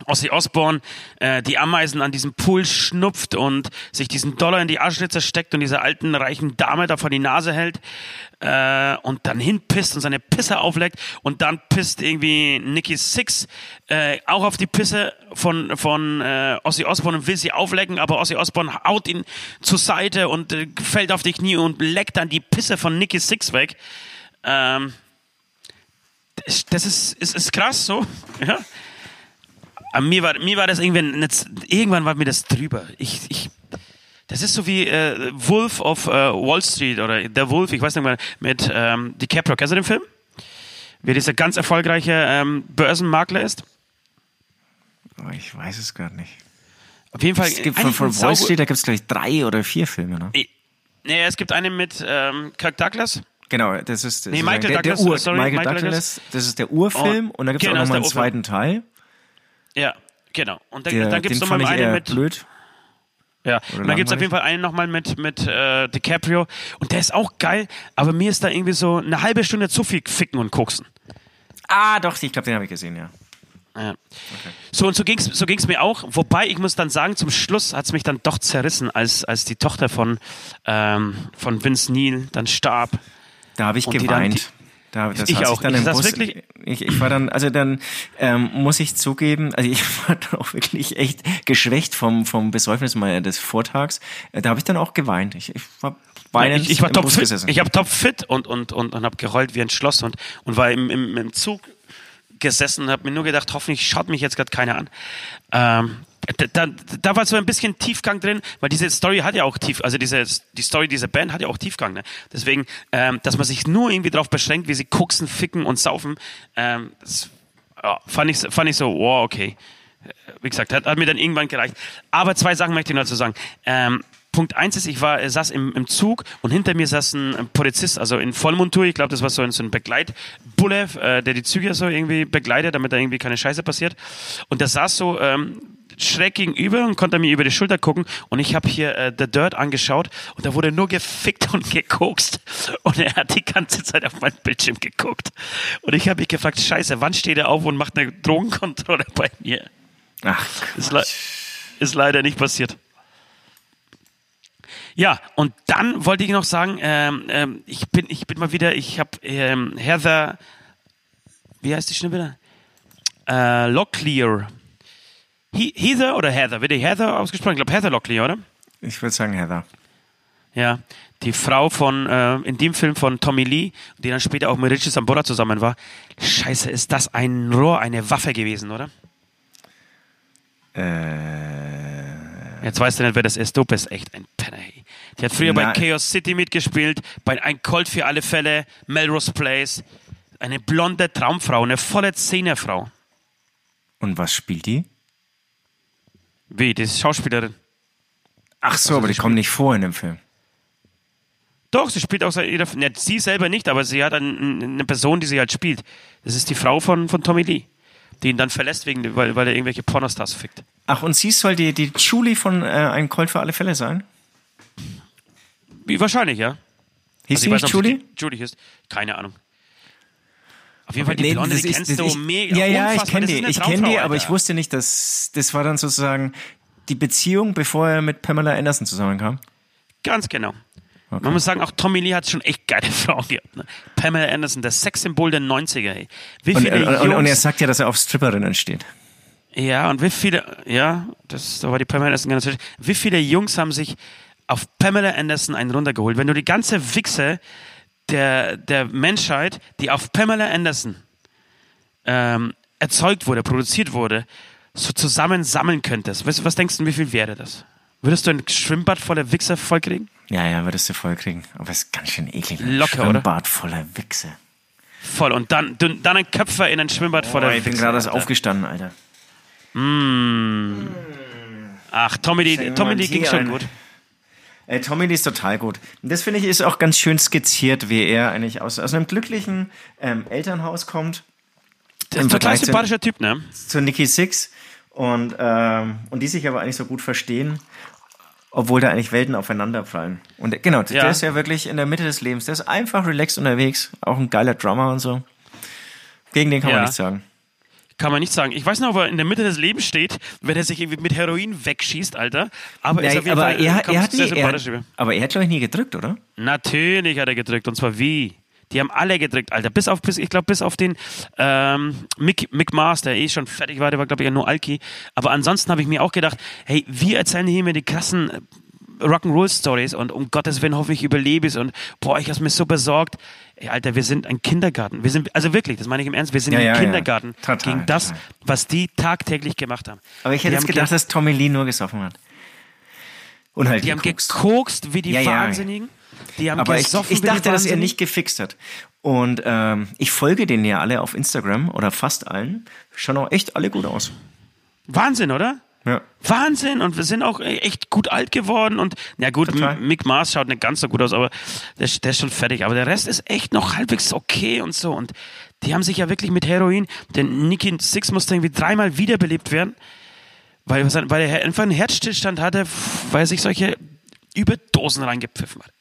Ozzy Osbourne äh, die Ameisen an diesem Pool schnupft und sich diesen Dollar in die Arschritze steckt und dieser alten reichen Dame da vor die Nase hält äh, und dann hinpisst und seine Pisse aufleckt und dann pisst irgendwie Nicky Six äh, auch auf die Pisse von von äh, Ozzy Osbourne und will sie auflecken, aber Ozzy Osbourne haut ihn zur Seite und äh, fällt auf die Knie und leckt dann die Pisse von Nicky Six weg. Ähm, das ist, ist, ist krass so, ja. Aber mir war, mir war das irgendwie, nicht, irgendwann war mir das drüber. Ich, ich, das ist so wie äh, Wolf of äh, Wall Street oder Der Wolf, ich weiß nicht mehr, mit ähm, DiCaprio. Kennst du den Film? Wer dieser ganz erfolgreiche ähm, Börsenmakler ist? Oh, ich weiß es gar nicht. Auf jeden Fall. Es gibt von, von Wall Street, da gibt es gleich drei oder vier Filme, ne? Nee, es gibt einen mit ähm, Kirk Douglas. Genau, das ist, das nee, Michael der, Douglas, der Ur, sorry, Michael, Michael Douglas, das ist der Urfilm Oh, und dann gibt es genau, auch nochmal einen zweiten Teil. Ja, genau. Und dann, Der, dann gibt es nochmal einen mit. blöd. Ja, Oder und dann gibt es auf jeden Fall einen nochmal mit, mit äh, DiCaprio. Und der ist auch geil, aber mir ist da irgendwie so eine halbe Stunde zu viel ficken und koksen. Ah, doch, ich glaube, den habe ich gesehen, ja. Ja. So, und so ging's so ging's mir auch. Wobei, ich muss dann sagen, zum Schluss hat's mich dann doch zerrissen, als, als die Tochter von, ähm, von Vince Neil dann starb. Da habe ich Und die dann geweint. Da, das Ich auch. Dann Ich im Bus, wirklich- ich, ich war dann, also dann ähm, muss ich zugeben, also ich war dann auch wirklich echt geschwächt vom, vom Besäufnis mal des Vortags. Äh, Da habe ich dann auch geweint. Ich, ich war weinend ich, ich war im top Bus fit. gesessen. Ich habe top fit und, und, und, und habe geheult wie ein Schloss und, und war im, im, im Zug gesessen und habe mir nur gedacht, hoffentlich schaut mich jetzt gerade keiner an. Ähm, da, da, war so ein bisschen Tiefgang drin, weil diese Story hat ja auch tief, also diese, die Story dieser Band hat ja auch Tiefgang. Ne? Deswegen, ähm, dass man sich nur irgendwie darauf beschränkt, wie sie koksen, ficken und saufen, ähm, das ja, fand, ich, fand ich so, wow, okay. Wie gesagt, hat, hat mir dann irgendwann gereicht. Aber zwei Sachen möchte ich noch dazu sagen. Ähm, Punkt eins ist, ich war, äh, saß im, im Zug und hinter mir saß ein, ein Polizist, also in Vollmontur. Ich glaube, das war so ein, so ein Begleitbulle, äh, der die Züge so irgendwie begleitet, damit da irgendwie keine Scheiße passiert. Und der saß so ähm, schräg gegenüber und konnte mir über die Schulter gucken. Und ich habe hier äh, The Dirt angeschaut und da wurde nur gefickt und gekokst. Und er hat die ganze Zeit auf meinen Bildschirm geguckt. Und ich habe mich gefragt, Scheiße, wann steht er auf und macht eine Drogenkontrolle bei mir? Ach, Ist, le ist leider nicht passiert. Ja, und dann wollte ich noch sagen, ähm, ähm, ich, bin, ich bin mal wieder, ich habe ähm, Heather, wie heißt die wieder? Äh, Locklear. He Heather oder Heather? Wird die Heather ausgesprochen? Ich glaube Heather Locklear, oder? ich würde sagen, Heather. Ja, die Frau von, äh, in dem Film von Tommy Lee, die dann später auch mit Richie Sambora zusammen war. Scheiße, ist das ein Rohr, eine Waffe gewesen, oder? Äh, Jetzt weißt du nicht, wer das ist. Du bist echt ein Penner. Die hat früher bei Nein. Chaos City mitgespielt, bei Ein Colt für alle Fälle, Melrose Place. Eine blonde Traumfrau, eine volle Zehnerfrau. und was spielt die? Wie, die ist Schauspielerin. Ach so, aber die kommt nicht vor in dem Film. Doch, sie spielt auch jeder. Ne, sie selber nicht, aber sie hat ein, eine Person, die sie halt spielt. Das ist die Frau von, von Tommy Lee, die ihn dann verlässt, wegen, weil, weil er irgendwelche Pornostars fickt. Ach, und sie soll die, die Julie von äh, Ein Colt für alle Fälle sein? Wie wahrscheinlich, ja. Hieß Also sie ich weiß nicht ob Julie? Julie ist. Keine Ahnung. Auf jeden Fall die Nee, Blonde, das die ist- kennst du ich- mega. Ja, ja, ich kenne die, ich kenne die, aber ich Alter. wusste nicht, dass das war dann sozusagen die Beziehung, bevor er mit Pamela Anderson zusammenkam. Ganz genau. Man muss sagen, auch Tommy Lee hat schon echt geile Frauen gehabt. Ne? Pamela Anderson, das Sexsymbol der 90er. Ey. Wie Und, viele und, und, Jungs, und er sagt ja, dass er auf Stripperinnen steht. ja, und wie viele, ja, das da war die Pamela Anderson ganz natürlich. Wie viele Jungs haben sich auf Pamela Anderson einen runtergeholt? Wenn du die ganze Wichse der, der Menschheit, die auf Pamela Anderson ähm, erzeugt wurde, produziert wurde, so zusammen sammeln könntest, was, was denkst du, wie viel wäre das? Würdest du ein Schwimmbad voller Wichser vollkriegen? Ja, ja, würdest du voll kriegen. Aber es ist ganz schön eklig. ein Locker, oder? Schwimmbad voller Wichse. Voll. Und dann, dann ein Köpfer in ein Schwimmbad voller Oh, ich bin Wichser, gerade erst Alter. aufgestanden, Alter. Ach, Tommy, die, Tommy die ging schon gut. Äh, Tommy, die ist total gut. Und das finde ich ist auch ganz schön skizziert, wie er eigentlich aus, aus einem glücklichen ähm, Elternhaus kommt. Das Im ist ein total sympathischer Typ, ne? zu Nikki Six und, ähm, und die sich aber eigentlich so gut verstehen, obwohl da eigentlich Welten aufeinanderprallen. Und genau, Ja. der ist ja wirklich in der Mitte des Lebens. Der ist einfach relaxed unterwegs, auch ein geiler Drummer und so. Gegen den kann Ja. man nichts sagen. Kann man nicht sagen. Ich weiß noch, ob er in der Mitte des Lebens steht, wenn er sich irgendwie mit Heroin wegschießt, Alter. Aber, jeden aber, Fall, er, er hat nie, er, aber er hat, glaube ich, nie gedrückt, oder? Natürlich hat er gedrückt. Und zwar wie? Die haben alle gedrückt, Alter. Bis auf, bis, ich glaube, bis auf den ähm, Mick, Mick Mars, der eh schon fertig war, der war, glaube ich, ja nur Alki. Aber ansonsten habe ich mir auch gedacht, hey, wir erzählen hier mir die krassen Rock'n'Roll-Stories und um Gottes Willen hoffe ich überlebe es und boah, ich hab's mir so besorgt. Ey, Alter, wir sind ein Kindergarten. Wir sind, also wirklich, das meine ich im Ernst, wir sind Ja, ein ja, ja. Kindergarten Total, gegen das, total. was die tagtäglich gemacht haben. Aber ich hätte jetzt gedacht, ge- dass Tommy Lee nur gesoffen hat. Und halt Die haben gekokst. wie die Ja, ja, ja. Wahnsinnigen. Die haben Aber ich, gesoffen ich die dachte, dass er nicht gefixt hat. Und ähm, ich folge denen ja alle auf Instagram oder fast allen. Schauen auch echt alle gut aus. Wahnsinn, oder? Ja. Wahnsinn und wir sind auch echt gut alt geworden und na gut, Total. Mick Mars schaut nicht ganz so gut aus, aber der, ist- der ist schon fertig. Aber der Rest ist echt noch halbwegs okay und so und die haben sich ja wirklich mit Heroin, denn Nicky Six musste irgendwie dreimal wiederbelebt werden, weil, weil er einfach einen Herzstillstand hatte, weil er sich solche Überdosen reingepfiffen hat.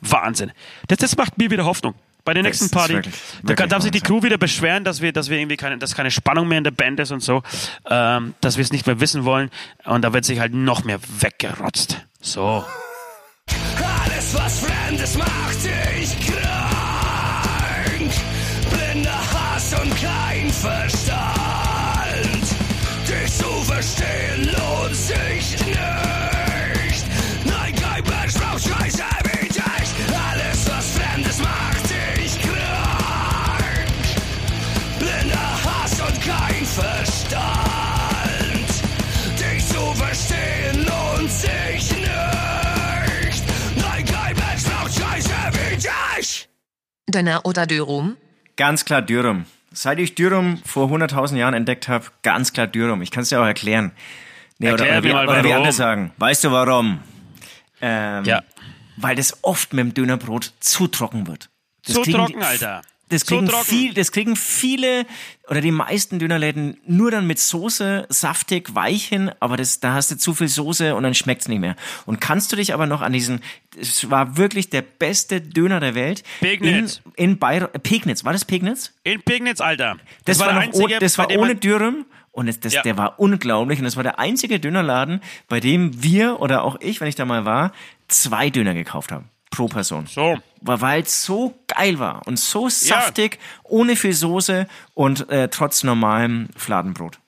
Wahnsinn. Das, das macht mir wieder Hoffnung. Bei der nächsten Party, wirklich- da wirklich kann, darf sich die. Crew wieder beschweren, dass wir, dass wir irgendwie keine, dass keine Spannung mehr in der Band ist und so, ähm, dass wir es nicht mehr wissen wollen und da wird sich halt noch mehr weggerotzt. So. Alles, was Fremdes macht dich Döner oder Dörum? Ganz klar Dürrum. Seit ich Dürrum vor 100.000 Jahren entdeckt habe, ganz klar Dürrum. Ich kann es dir auch erklären. Nee, oder, Erklär oder, mir wie, mal, oder wie andere sagen. Weißt du warum? Ähm, Ja. Weil das oft mit dem Dönerbrot zu trocken wird. Das Zu trocken, Alter. Das kriegen, trocken. viel, das kriegen viele oder die meisten Dönerläden nur dann mit Soße, saftig, weich hin, aber das, da hast du zu viel Soße und dann schmeckt's nicht mehr. Und kannst du dich aber noch an diesen, es war wirklich der beste Döner der Welt. Pegnitz. In, in Bayreuth, Pegnitz, war das Pegnitz? In Pegnitz, Alter. Das, war, der noch einzige, das war ohne Dürüm und es, das, Ja. der war unglaublich und das war der einzige Dönerladen, bei dem wir oder auch ich, wenn ich da mal war, zwei Döner gekauft haben pro Person. So. War- Weil es so geil war und so saftig, ohne viel Soße und äh, trotz normalem Fladenbrot.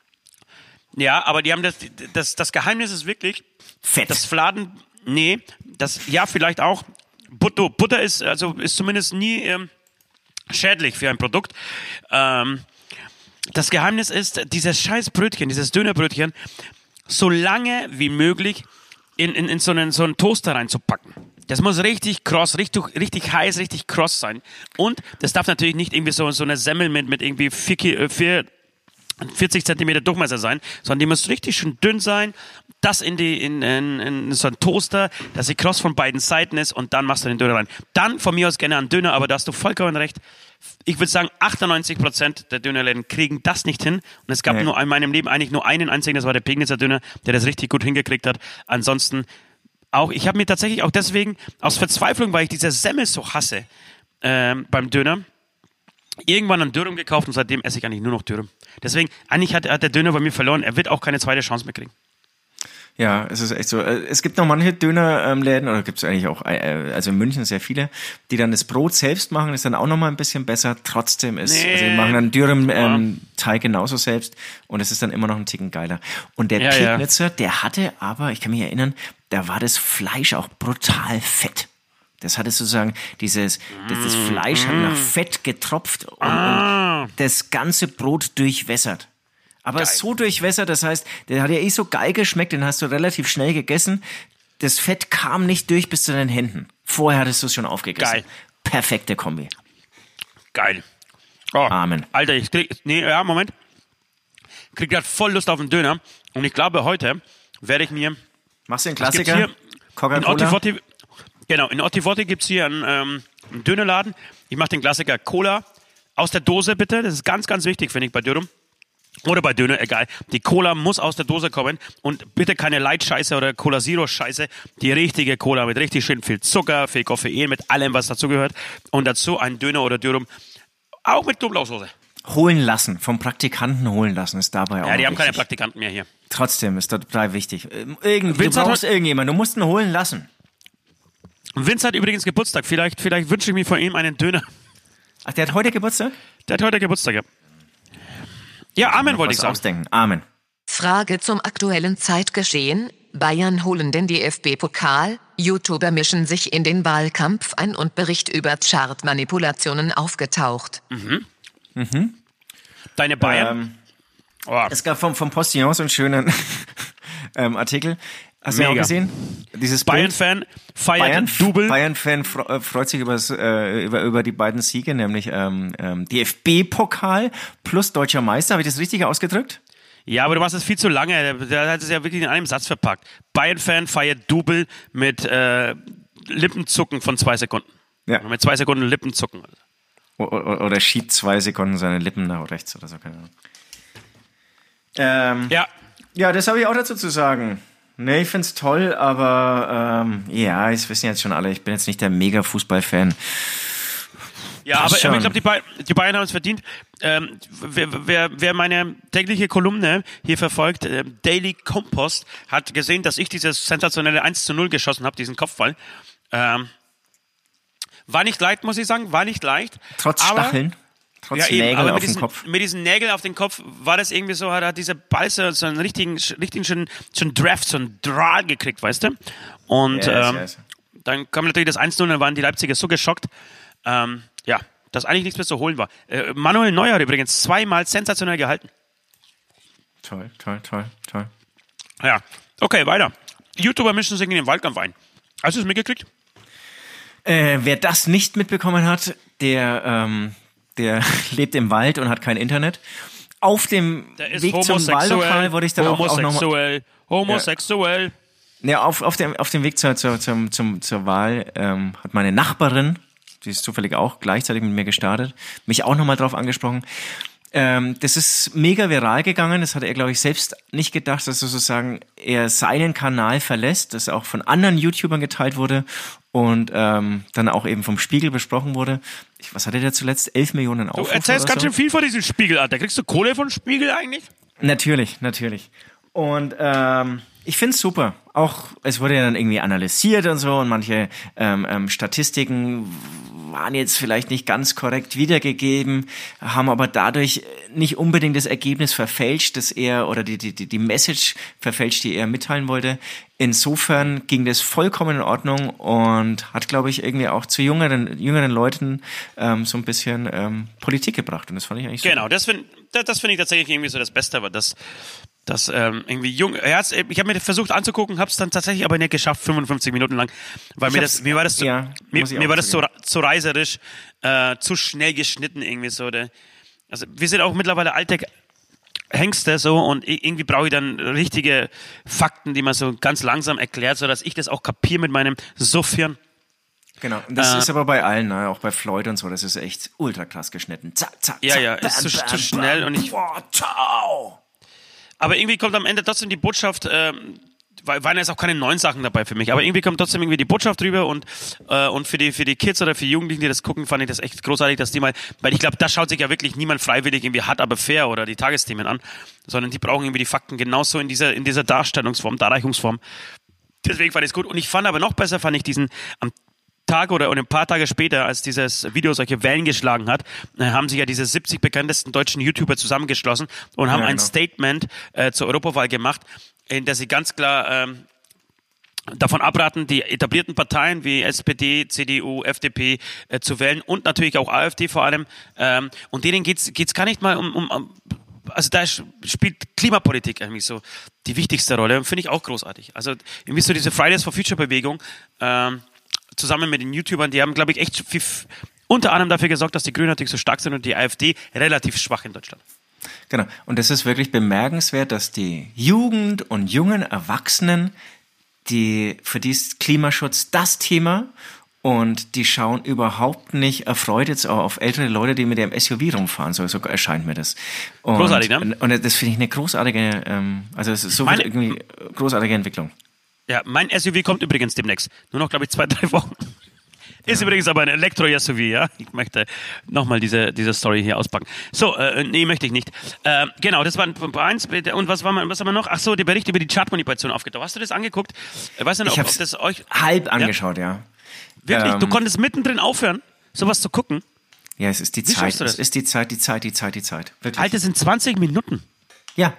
Ja, aber die haben das, das, das Geheimnis ist wirklich, Fett. das Fladen, nee, das, ja, vielleicht auch. Butter, Butter ist, also, ist zumindest nie ähm, schädlich für ein Produkt. Ähm, das Geheimnis ist, dieses scheiß Brötchen, dieses Dönerbrötchen, so lange wie möglich in, in, in so, einen, so einen Toaster reinzupacken. Das muss richtig kross, richtig, richtig heiß, richtig kross sein. Und das darf natürlich nicht irgendwie so, so eine Semmel mit, mit irgendwie vier, äh, vier 40 Zentimeter Durchmesser sein, sondern die muss richtig schön dünn sein. Das in die in, in, in so einen Toaster, dass sie kross von beiden Seiten ist und dann machst du den Döner rein. Dann von mir aus gerne einen Döner, aber da hast du vollkommen recht. Ich würde sagen, 98 Prozent der Dönerläden kriegen das nicht hin. Und es gab Nee. nur in meinem Leben eigentlich nur einen einzigen, das war der Pegnitzer Döner, der das richtig gut hingekriegt hat. Ansonsten auch, ich habe mir tatsächlich auch deswegen aus Verzweiflung, weil ich diese Semmel so hasse ähm, beim Döner, irgendwann einen Dürüm gekauft und seitdem esse ich eigentlich nur noch Dürüm. Deswegen, eigentlich hat, hat der Döner bei mir verloren. Er wird auch keine zweite Chance mehr kriegen. Ja, es ist echt so. Äh, Es gibt noch manche Dönerläden, oder gibt es eigentlich auch, äh, also in München sehr viele, die dann das Brot selbst machen, ist dann auch noch mal ein bisschen besser. Trotzdem ist, Nee. also die machen dann Dürüm ähm, Teig genauso selbst und es ist dann immer noch ein Ticken geiler. Und der Ja, ja. Pegnitzer, der hatte aber, ich kann mich erinnern, da war das Fleisch auch brutal fett. Das hatte sozusagen dieses, das, das Fleisch hat nach Fett getropft und, und das ganze Brot durchwässert. Aber so durchwässert, das heißt, der hat ja eh so geil geschmeckt, den hast du relativ schnell gegessen. Das Fett kam nicht durch bis zu den Händen. Vorher hattest du es schon aufgegessen. Geil. Perfekte Kombi. Geil. Oh, Amen. Alter, ich krieg, nee, ja, Moment. Krieg grad voll Lust auf einen Döner. Und ich glaube, heute werde ich mir, Machst du den Klassiker? Coca-Cola? Genau, in Ottivotti gibt's hier einen, ähm, einen Dönerladen. Ich mache den Klassiker Cola aus der Dose, bitte. Das ist ganz, ganz wichtig, finde ich, bei Dürüm. Oder bei Döner, egal. Die Cola muss aus der Dose kommen und bitte keine Light-Scheiße oder Cola Zero-Scheiße. Die richtige Cola mit richtig schön viel Zucker, viel Koffein, mit allem, was dazugehört. Und dazu ein Döner oder Dürüm, auch mit Knoblauchsoße. Holen lassen, vom Praktikanten holen lassen, ist dabei auch Ja, die noch haben keine wichtig. Praktikanten mehr hier. Trotzdem ist total wichtig. Ähm, Irgend, du Vince hat brauchst irgendjemanden, du musst ihn holen lassen. Vince hat übrigens Geburtstag. Vielleicht, vielleicht wünsche ich mir von ihm einen Döner. Ach, der hat heute Geburtstag? Der hat heute Geburtstag, ja. Ja, Amen wollte ich sagen. ausdenken. Amen. Frage zum aktuellen Zeitgeschehen. Bayern holen den DFB-Pokal. YouTuber mischen sich in den Wahlkampf ein und Bericht über Chartmanipulationen aufgetaucht. Deine Bayern. Ähm, oh, es gab vom, vom Postillon so einen schönen ähm, Artikel. Hast du ja auch Mega. gesehen? Dieses. Bayern-Fan feiert Bayern, Double. Bayern-Fan äh, freut sich übers, äh, über, über die beiden Siege, nämlich ähm, ähm, DFB-Pokal plus deutscher Meister. Habe ich das richtig ausgedrückt? Ja, aber du machst es viel zu lange. Der, der hat es ja wirklich in einem Satz verpackt. Bayern-Fan feiert Double mit äh, Lippenzucken von zwei Sekunden. Ja. Mit zwei Sekunden Lippenzucken. O o oder schiebt zwei Sekunden seine Lippen nach rechts oder so, keine Ahnung. Ähm, Ja, ja, das habe ich auch dazu zu sagen. Nee, ich find's toll, aber ähm, ja, es wissen jetzt schon alle, ich bin jetzt nicht der Mega-Fußball-Fan. Ja, Passt aber, aber ich glaube, die, Bay die Bayern haben es verdient. Ähm, wer, wer, wer meine tägliche Kolumne hier verfolgt, äh, Daily Compost, hat gesehen, dass ich dieses sensationelle 1 zu 0 geschossen habe, diesen Kopfball. Ähm, war nicht leicht, muss ich sagen, war nicht leicht. Trotz Stacheln, trotz Ja, eben, Nägeln aber auf mit dem diesen, Kopf. mit diesen Nägeln auf den Kopf war das irgendwie so, hat er diese Ball so, so einen richtigen, richtigen schönen, schönen Draft, so einen Draht gekriegt, weißt du? Und Yes, ähm, yes. dann kam natürlich das 1-0, dann waren die Leipziger so geschockt, ähm, ja, dass eigentlich nichts mehr zu holen war. Äh, Manuel Neuer hat übrigens zweimal sensationell gehalten. Toll, toll, toll, toll. Ja, okay, weiter. YouTuber mischen sich in den Wahlkampf ein. Hast du es mitgekriegt? Äh, wer das nicht mitbekommen hat, der, ähm, der lebt im Wald und hat kein Internet. Auf dem Weg zum Wahllokal wurde ich dann auch, auch nochmal. homosexuell, homosexuell. Ja, auf, auf, dem, auf dem Weg zur, zur, zum, zum, zur Wahl ähm, hat meine Nachbarin, die ist zufällig auch gleichzeitig mit mir gestartet, mich auch nochmal drauf angesprochen. Ähm, das ist mega viral gegangen. Das hat er, glaube ich, selbst nicht gedacht, dass sozusagen er seinen Kanal verlässt, das auch von anderen YouTubern geteilt wurde und ähm, dann auch eben vom Spiegel besprochen wurde. Ich, was hatte der zuletzt? 11 Millionen Du Aufrufe erzählst oder ganz so? schön viel von diesem Spiegel, Alter. Kriegst du Kohle von Spiegel eigentlich? Natürlich, natürlich. Und ähm, ich find's super. Auch es wurde ja dann irgendwie analysiert und so und manche ähm, ähm, Statistiken waren jetzt vielleicht nicht ganz korrekt wiedergegeben, haben aber dadurch nicht unbedingt das Ergebnis verfälscht, das er oder die, die, die, Message verfälscht, die er mitteilen wollte. Insofern ging das vollkommen in Ordnung und hat, glaube ich, irgendwie auch zu jüngeren, jüngeren Leuten ähm, so ein bisschen ähm, Politik gebracht. Und das fand ich eigentlich super. Genau, das finde das find ich tatsächlich irgendwie so das Beste, aber das, das ähm, irgendwie jung. Er hat's, ich habe mir versucht anzugucken, habe es dann tatsächlich aber nicht geschafft, 55 Minuten lang, weil mir das, mir war das, zu, ja, mir, mir war das zu, zu reiserisch, äh, zu schnell geschnitten irgendwie so. Der, also wir sind auch mittlerweile alte Hengste so und irgendwie brauche ich dann richtige Fakten, die man so ganz langsam erklärt, so dass ich das auch kapiere mit meinem Suffhirn. Genau, und das Äh, ist aber bei allen, ne? auch bei Floyd und so, das ist echt ultra krass geschnitten. Zack, zack, Ja, zack, ja, ist zu- zu schnell und ich- Boah, ciao. Aber irgendwie kommt am Ende trotzdem die Botschaft, weil- waren jetzt auch keine neuen Sachen dabei für mich, aber irgendwie kommt trotzdem irgendwie die Botschaft rüber und, äh, und für die, für die Kids oder für Jugendlichen, die das gucken, fand ich das echt großartig, dass die mal, weil ich glaube, da schaut sich ja wirklich niemand freiwillig irgendwie hart, aber fair oder die Tagesthemen an, sondern die brauchen irgendwie die Fakten genauso in dieser, in dieser Darstellungsform, Darreichungsform. Deswegen fand ich es gut. Und ich fand aber noch besser, fand ich diesen, am Tag oder ein paar Tage später, als dieses Video solche Wellen geschlagen hat, äh, haben sich ja diese 70 bekanntesten deutschen YouTuber zusammengeschlossen und haben Ja, ein genau. Statement äh, zur Europawahl gemacht, in der sie ganz klar ähm, davon abraten, die etablierten Parteien wie SPD, CDU, FDP äh, zu wählen und natürlich auch AfD vor allem. Ähm, und denen geht's geht's gar nicht mal um, um, also da spielt Klimapolitik irgendwie so die wichtigste Rolle und finde ich auch großartig. Also irgendwie so diese Fridays for Future Bewegung ähm, zusammen mit den YouTubern, die haben glaube ich echt viel, unter anderem dafür gesorgt, dass die Grünen natürlich so stark sind und die AfD relativ schwach in Deutschland. Genau, und es ist wirklich bemerkenswert, dass die Jugend und jungen Erwachsenen, die, für die ist Klimaschutz das Thema und die schauen überhaupt nicht erfreut jetzt auch auf ältere Leute, die mit dem SUV rumfahren, so, so erscheint mir das. Und, Großartig, ne? Und, und das finde ich eine großartige, ähm, also es ist so Meine- irgendwie großartige Entwicklung. Ja, mein SUV kommt übrigens demnächst. Nur noch, glaube ich, zwei, drei Wochen. Ist übrigens aber ein Elektro-SUV, ja. Ich möchte nochmal diese, diese Story hier auspacken. So, äh, nee, möchte ich nicht. Äh, genau, das war Punkt eins. Und was, war man, was haben wir noch? Ach so, der Bericht über die Chartmanipulation aufgetaucht. Hast du das angeguckt? Äh, Weißt du noch, Ich ob, ob das euch... halb angeschaut, ja. Wirklich? Ähm, du konntest mittendrin aufhören, sowas zu gucken? Ja, es ist die Wie Zeit. schaffst du das? Es ist die Zeit, die Zeit, die Zeit, die Zeit. Wirklich. Alter, das sind 20 Minuten. Ja,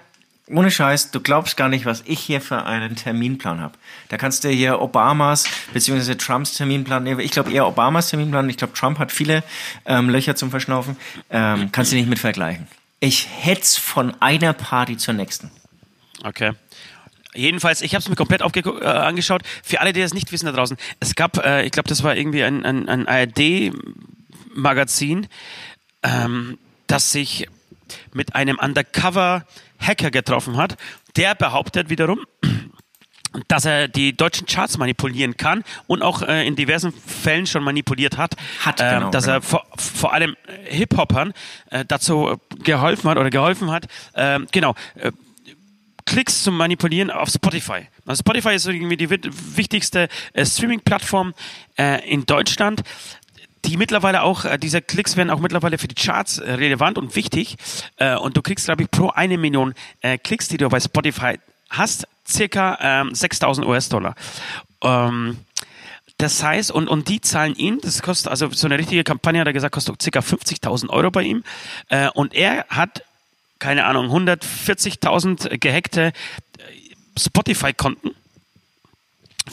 ohne Scheiß, du glaubst gar nicht, was ich hier für einen Terminplan habe. Da kannst du hier Obamas bzw. Trumps Terminplan, ich glaube eher Obamas Terminplan, ich glaube Trump hat viele ähm, Löcher zum Verschnaufen, ähm, kannst du nicht mit vergleichen. Ich hetz von einer Party zur nächsten. Okay. Jedenfalls, ich habe es mir komplett äh, angeschaut. Für alle, die das nicht wissen da draußen, es gab, äh, ich glaube, das war irgendwie ein, ein, ein ARD-Magazin, ähm, das sich mit einem Undercover-Hacker getroffen hat, der behauptet wiederum, dass er die deutschen Charts manipulieren kann und auch äh, in diversen Fällen schon manipuliert hat, Hat, ähm, genau, dass genau. er vor, vor allem äh, Hip-Hopern äh, dazu geholfen hat oder geholfen hat, ähm, genau, äh, Klicks zu manipulieren auf Spotify. Also Spotify ist irgendwie die wi- wichtigste äh, Streaming-Plattform äh, in Deutschland. Die mittlerweile auch, äh, diese Klicks werden auch mittlerweile für die Charts äh, relevant und wichtig. Äh, und du kriegst, glaube ich, pro eine Million äh, Klicks, die du bei Spotify hast, circa ähm, 6000 US-Dollar. Ähm, das heißt, und, und die zahlen ihn, das kostet, also so eine richtige Kampagne, hat er gesagt, kostet circa 50.000 Euro bei ihm. Äh, und er hat, keine Ahnung, 140.000 gehackte äh, Spotify-Konten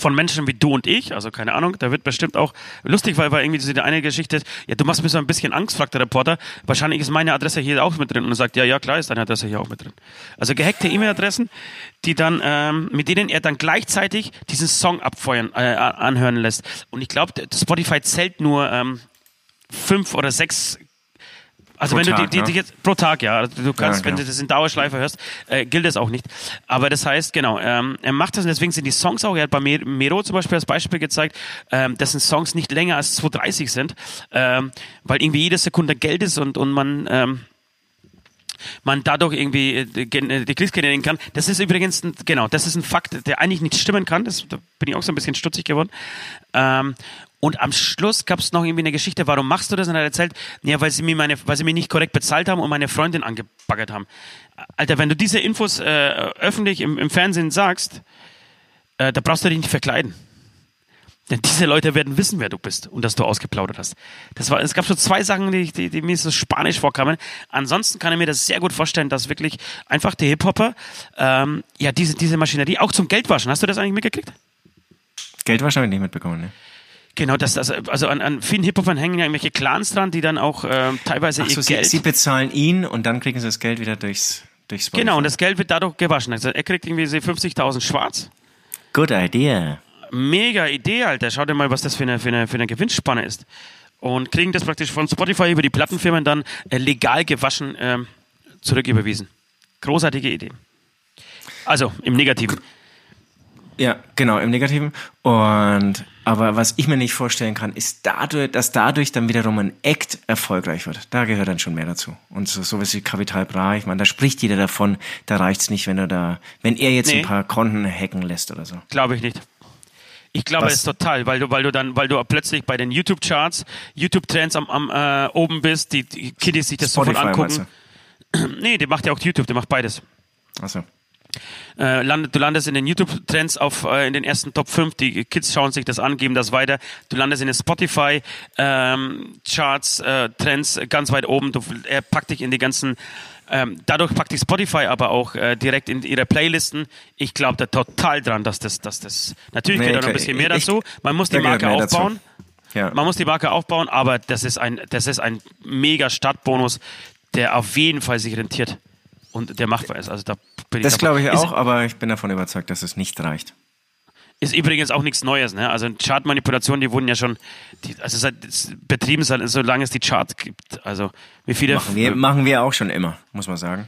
von Menschen wie du und ich, also keine Ahnung, da wird bestimmt auch lustig, weil war irgendwie diese eine Geschichte, ja, du machst mir so ein bisschen Angst, fragt der Reporter. Wahrscheinlich ist meine Adresse hier auch mit drin und er sagt, ja, ja, klar ist deine Adresse hier auch mit drin. Also gehackte E-Mail-Adressen, die dann, ähm, mit denen er dann gleichzeitig diesen Song abfeuern, äh, anhören lässt. Und ich glaube, Spotify zählt nur ähm, fünf oder sechs also Pro wenn du Tag, die, die, ne? die jetzt pro Tag, ja, also du kannst, Ja, wenn genau. du das in Dauerschleife hörst, äh, gilt das auch nicht. Aber das heißt, genau, ähm, er macht das und deswegen sind die Songs auch, er hat bei Mer- Mero zum Beispiel als Beispiel gezeigt, ähm, dass Songs nicht länger als 2,30 sind, ähm, weil irgendwie jede Sekunde Geld ist und, und man, ähm, man dadurch irgendwie äh, die äh, die Klicks generieren kann. Das ist übrigens, ein, genau, das ist ein Fakt, der eigentlich nicht stimmen kann. Das, da bin ich auch so ein bisschen stutzig geworden. Ähm, und am Schluss gab es noch irgendwie eine Geschichte, warum machst du das? Und er hat erzählt, ja, weil sie mir meine, weil sie mir nicht korrekt bezahlt haben und meine Freundin angebaggert haben. Alter, wenn du diese Infos äh, öffentlich im, im Fernsehen sagst, äh, da brauchst du dich nicht verkleiden. Denn diese Leute werden wissen, wer du bist und dass du ausgeplaudert hast. Das war, es gab so zwei Sachen, die, die, die mir so spanisch vorkamen. Ansonsten kann ich mir das sehr gut vorstellen, dass wirklich einfach die Hip-Hopper ähm, ja diese, diese Maschinerie auch zum Geldwaschen. Hast du das eigentlich mitgekriegt? Geld wahrscheinlich nicht mitbekommen, ne? Genau, das, das, also an, an vielen Hip-Hopern hängen ja irgendwelche Clans dran, die dann auch ähm, teilweise Ach ihr so, sie, Geld. sie bezahlen ihn und dann kriegen sie das Geld wieder durchs, durchs Spotify. genau, und das Geld wird dadurch gewaschen. Also er kriegt irgendwie so 50.000 schwarz. Good idea. Mega Idee, Alter. Schau dir mal, was das für eine, für eine, für eine Gewinnspanne ist. Und kriegen das praktisch von Spotify über die Plattenfirmen dann äh, legal gewaschen ähm, zurücküberwiesen. Großartige Idee. Also im Negativen. Ja, genau, im Negativen. Und aber was ich mir nicht vorstellen kann, ist dadurch, dass dadurch dann wiederum ein Act erfolgreich wird. Da gehört dann schon mehr dazu. Und so sowas wie Kapital Bra, ich meine, da spricht jeder davon, da reicht's nicht, wenn du da, wenn er jetzt Nee. ein paar Konten hacken lässt oder so. Glaube ich nicht. Ich glaube es total, weil du, weil du dann, weil du plötzlich bei den YouTube-Charts, YouTube-Trends am, am äh, oben bist, die, die Kiddies sich das sofort Spotify, angucken. Nee, der macht ja auch YouTube, der macht beides. Achso. Äh, landet, du landest in den YouTube-Trends auf äh, in den ersten Top 5. Die Kids schauen sich das an, geben das weiter. Du landest in den Spotify-Charts, äh, Trends ganz weit oben. Du, er packt dich in die ganzen. Ähm, dadurch packt dich Spotify aber auch äh, direkt in ihre Playlisten. Ich glaube da total dran, dass das, dass das. Natürlich Nee, gehört da noch ein bisschen mehr ich- dazu. Man muss die Marke aufbauen. Ja. Man muss die Marke aufbauen, aber das ist ein, das ist ein mega Startbonus, der auf jeden Fall sich rentiert und der machbar ist. Also da bin ich Das glaube ich Ist- auch, aber ich bin davon überzeugt, dass es nicht reicht. Ist übrigens auch nichts Neues, ne? Also Chartmanipulationen, die wurden ja schon, die, also seit, betrieben, seit, solange es die Charts gibt. Also wie viele. Machen wir, machen wir auch schon immer, muss man sagen.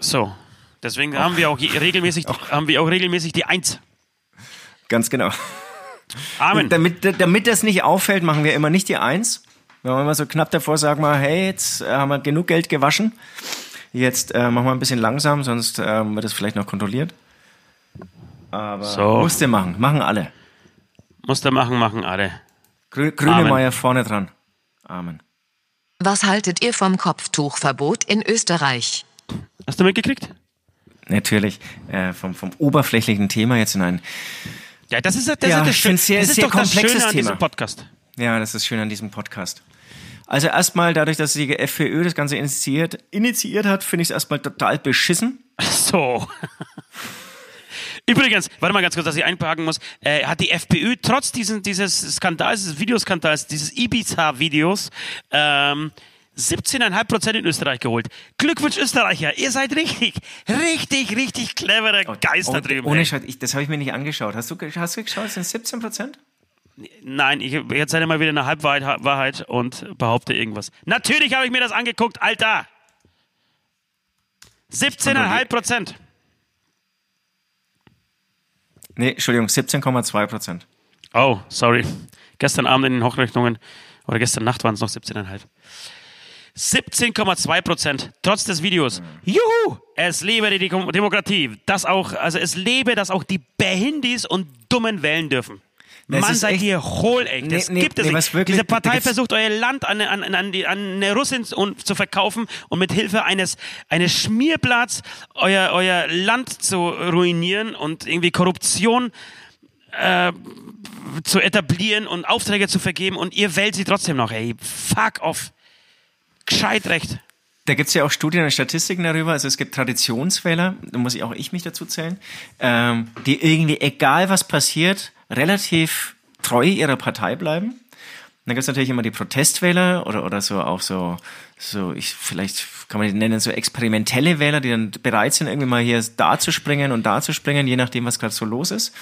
So. Deswegen haben wir auch je, regelmäßig, haben wir auch regelmäßig die Eins. Ganz genau. Amen. Damit, damit das nicht auffällt, machen wir immer nicht die Eins. Wenn wir immer so knapp davor sagen wir, hey, jetzt haben wir genug Geld gewaschen. Jetzt äh, machen wir ein bisschen langsam, sonst ähm, wird es vielleicht noch kontrolliert. Aber So. musste machen, machen alle. Musste machen, machen alle. Grü Grüne Amen. Meier vorne dran. Amen. Was haltet ihr vom Kopftuchverbot in Österreich? Hast du mitgekriegt? Natürlich. Äh, vom, vom oberflächlichen Thema jetzt in ein. Ja, das ist, das Ja, ist, das Schön, sehr- das ist sehr doch das komplexes Schöne an Thema. diesem Podcast. Ja, das ist schön an diesem Podcast. Also erstmal, dadurch, dass die FPÖ das Ganze initiiert, initiiert hat, finde ich es erstmal total beschissen. So. Übrigens, warte mal ganz kurz, dass ich einparken muss. Äh, hat die FPÖ trotz diesen, dieses Skandals, dieses Videoskandals, dieses Ibiza-Videos, ähm, 17,5% in Österreich geholt. Glückwunsch Österreicher, ihr seid richtig, richtig, richtig clevere Geister Oh, drüben. ohne. Scheiß, das habe ich mir nicht angeschaut. Hast du, hast du geschaut? Sind 17 Prozent? Nein, ich, ihr mal wieder eine Halbwahrheit Wahrheit und behaupte irgendwas. Natürlich habe ich mir das angeguckt, Alter! 17,5 Prozent. Nee, Entschuldigung, 17,2 Prozent. Oh, sorry. Gestern Abend in den Hochrechnungen oder gestern Nacht waren es noch 17,5. 17,2 Prozent, trotz des Videos. Juhu! Es lebe die Demokratie. Das auch, also es lebe, dass auch die Behindis und Dummen wählen dürfen. Das Mann, seid echt- ihr hohl, echt. Das Nee, gibt es nee, nicht. wirklich- Diese Partei versucht, euer Land an, an, an, die, an eine Russin zu, zu verkaufen und mit Hilfe eines, eines Schmierblatts euer, euer Land zu ruinieren und irgendwie Korruption äh, zu etablieren und Aufträge zu vergeben und ihr wählt sie trotzdem noch, ey. Fuck off. Gescheit recht. Da gibt es ja auch Studien und Statistiken darüber. Also es gibt Traditionswähler, da muss ich auch ich mich dazu zählen, ähm, die irgendwie, egal was passiert, relativ treu ihrer Partei bleiben. Dann gibt es natürlich immer die Protestwähler oder, oder so auch so, so ich vielleicht kann man die nennen, so experimentelle Wähler, die dann bereit sind, irgendwie mal hier da zu springen und da zu springen, je nachdem, was gerade so los ist.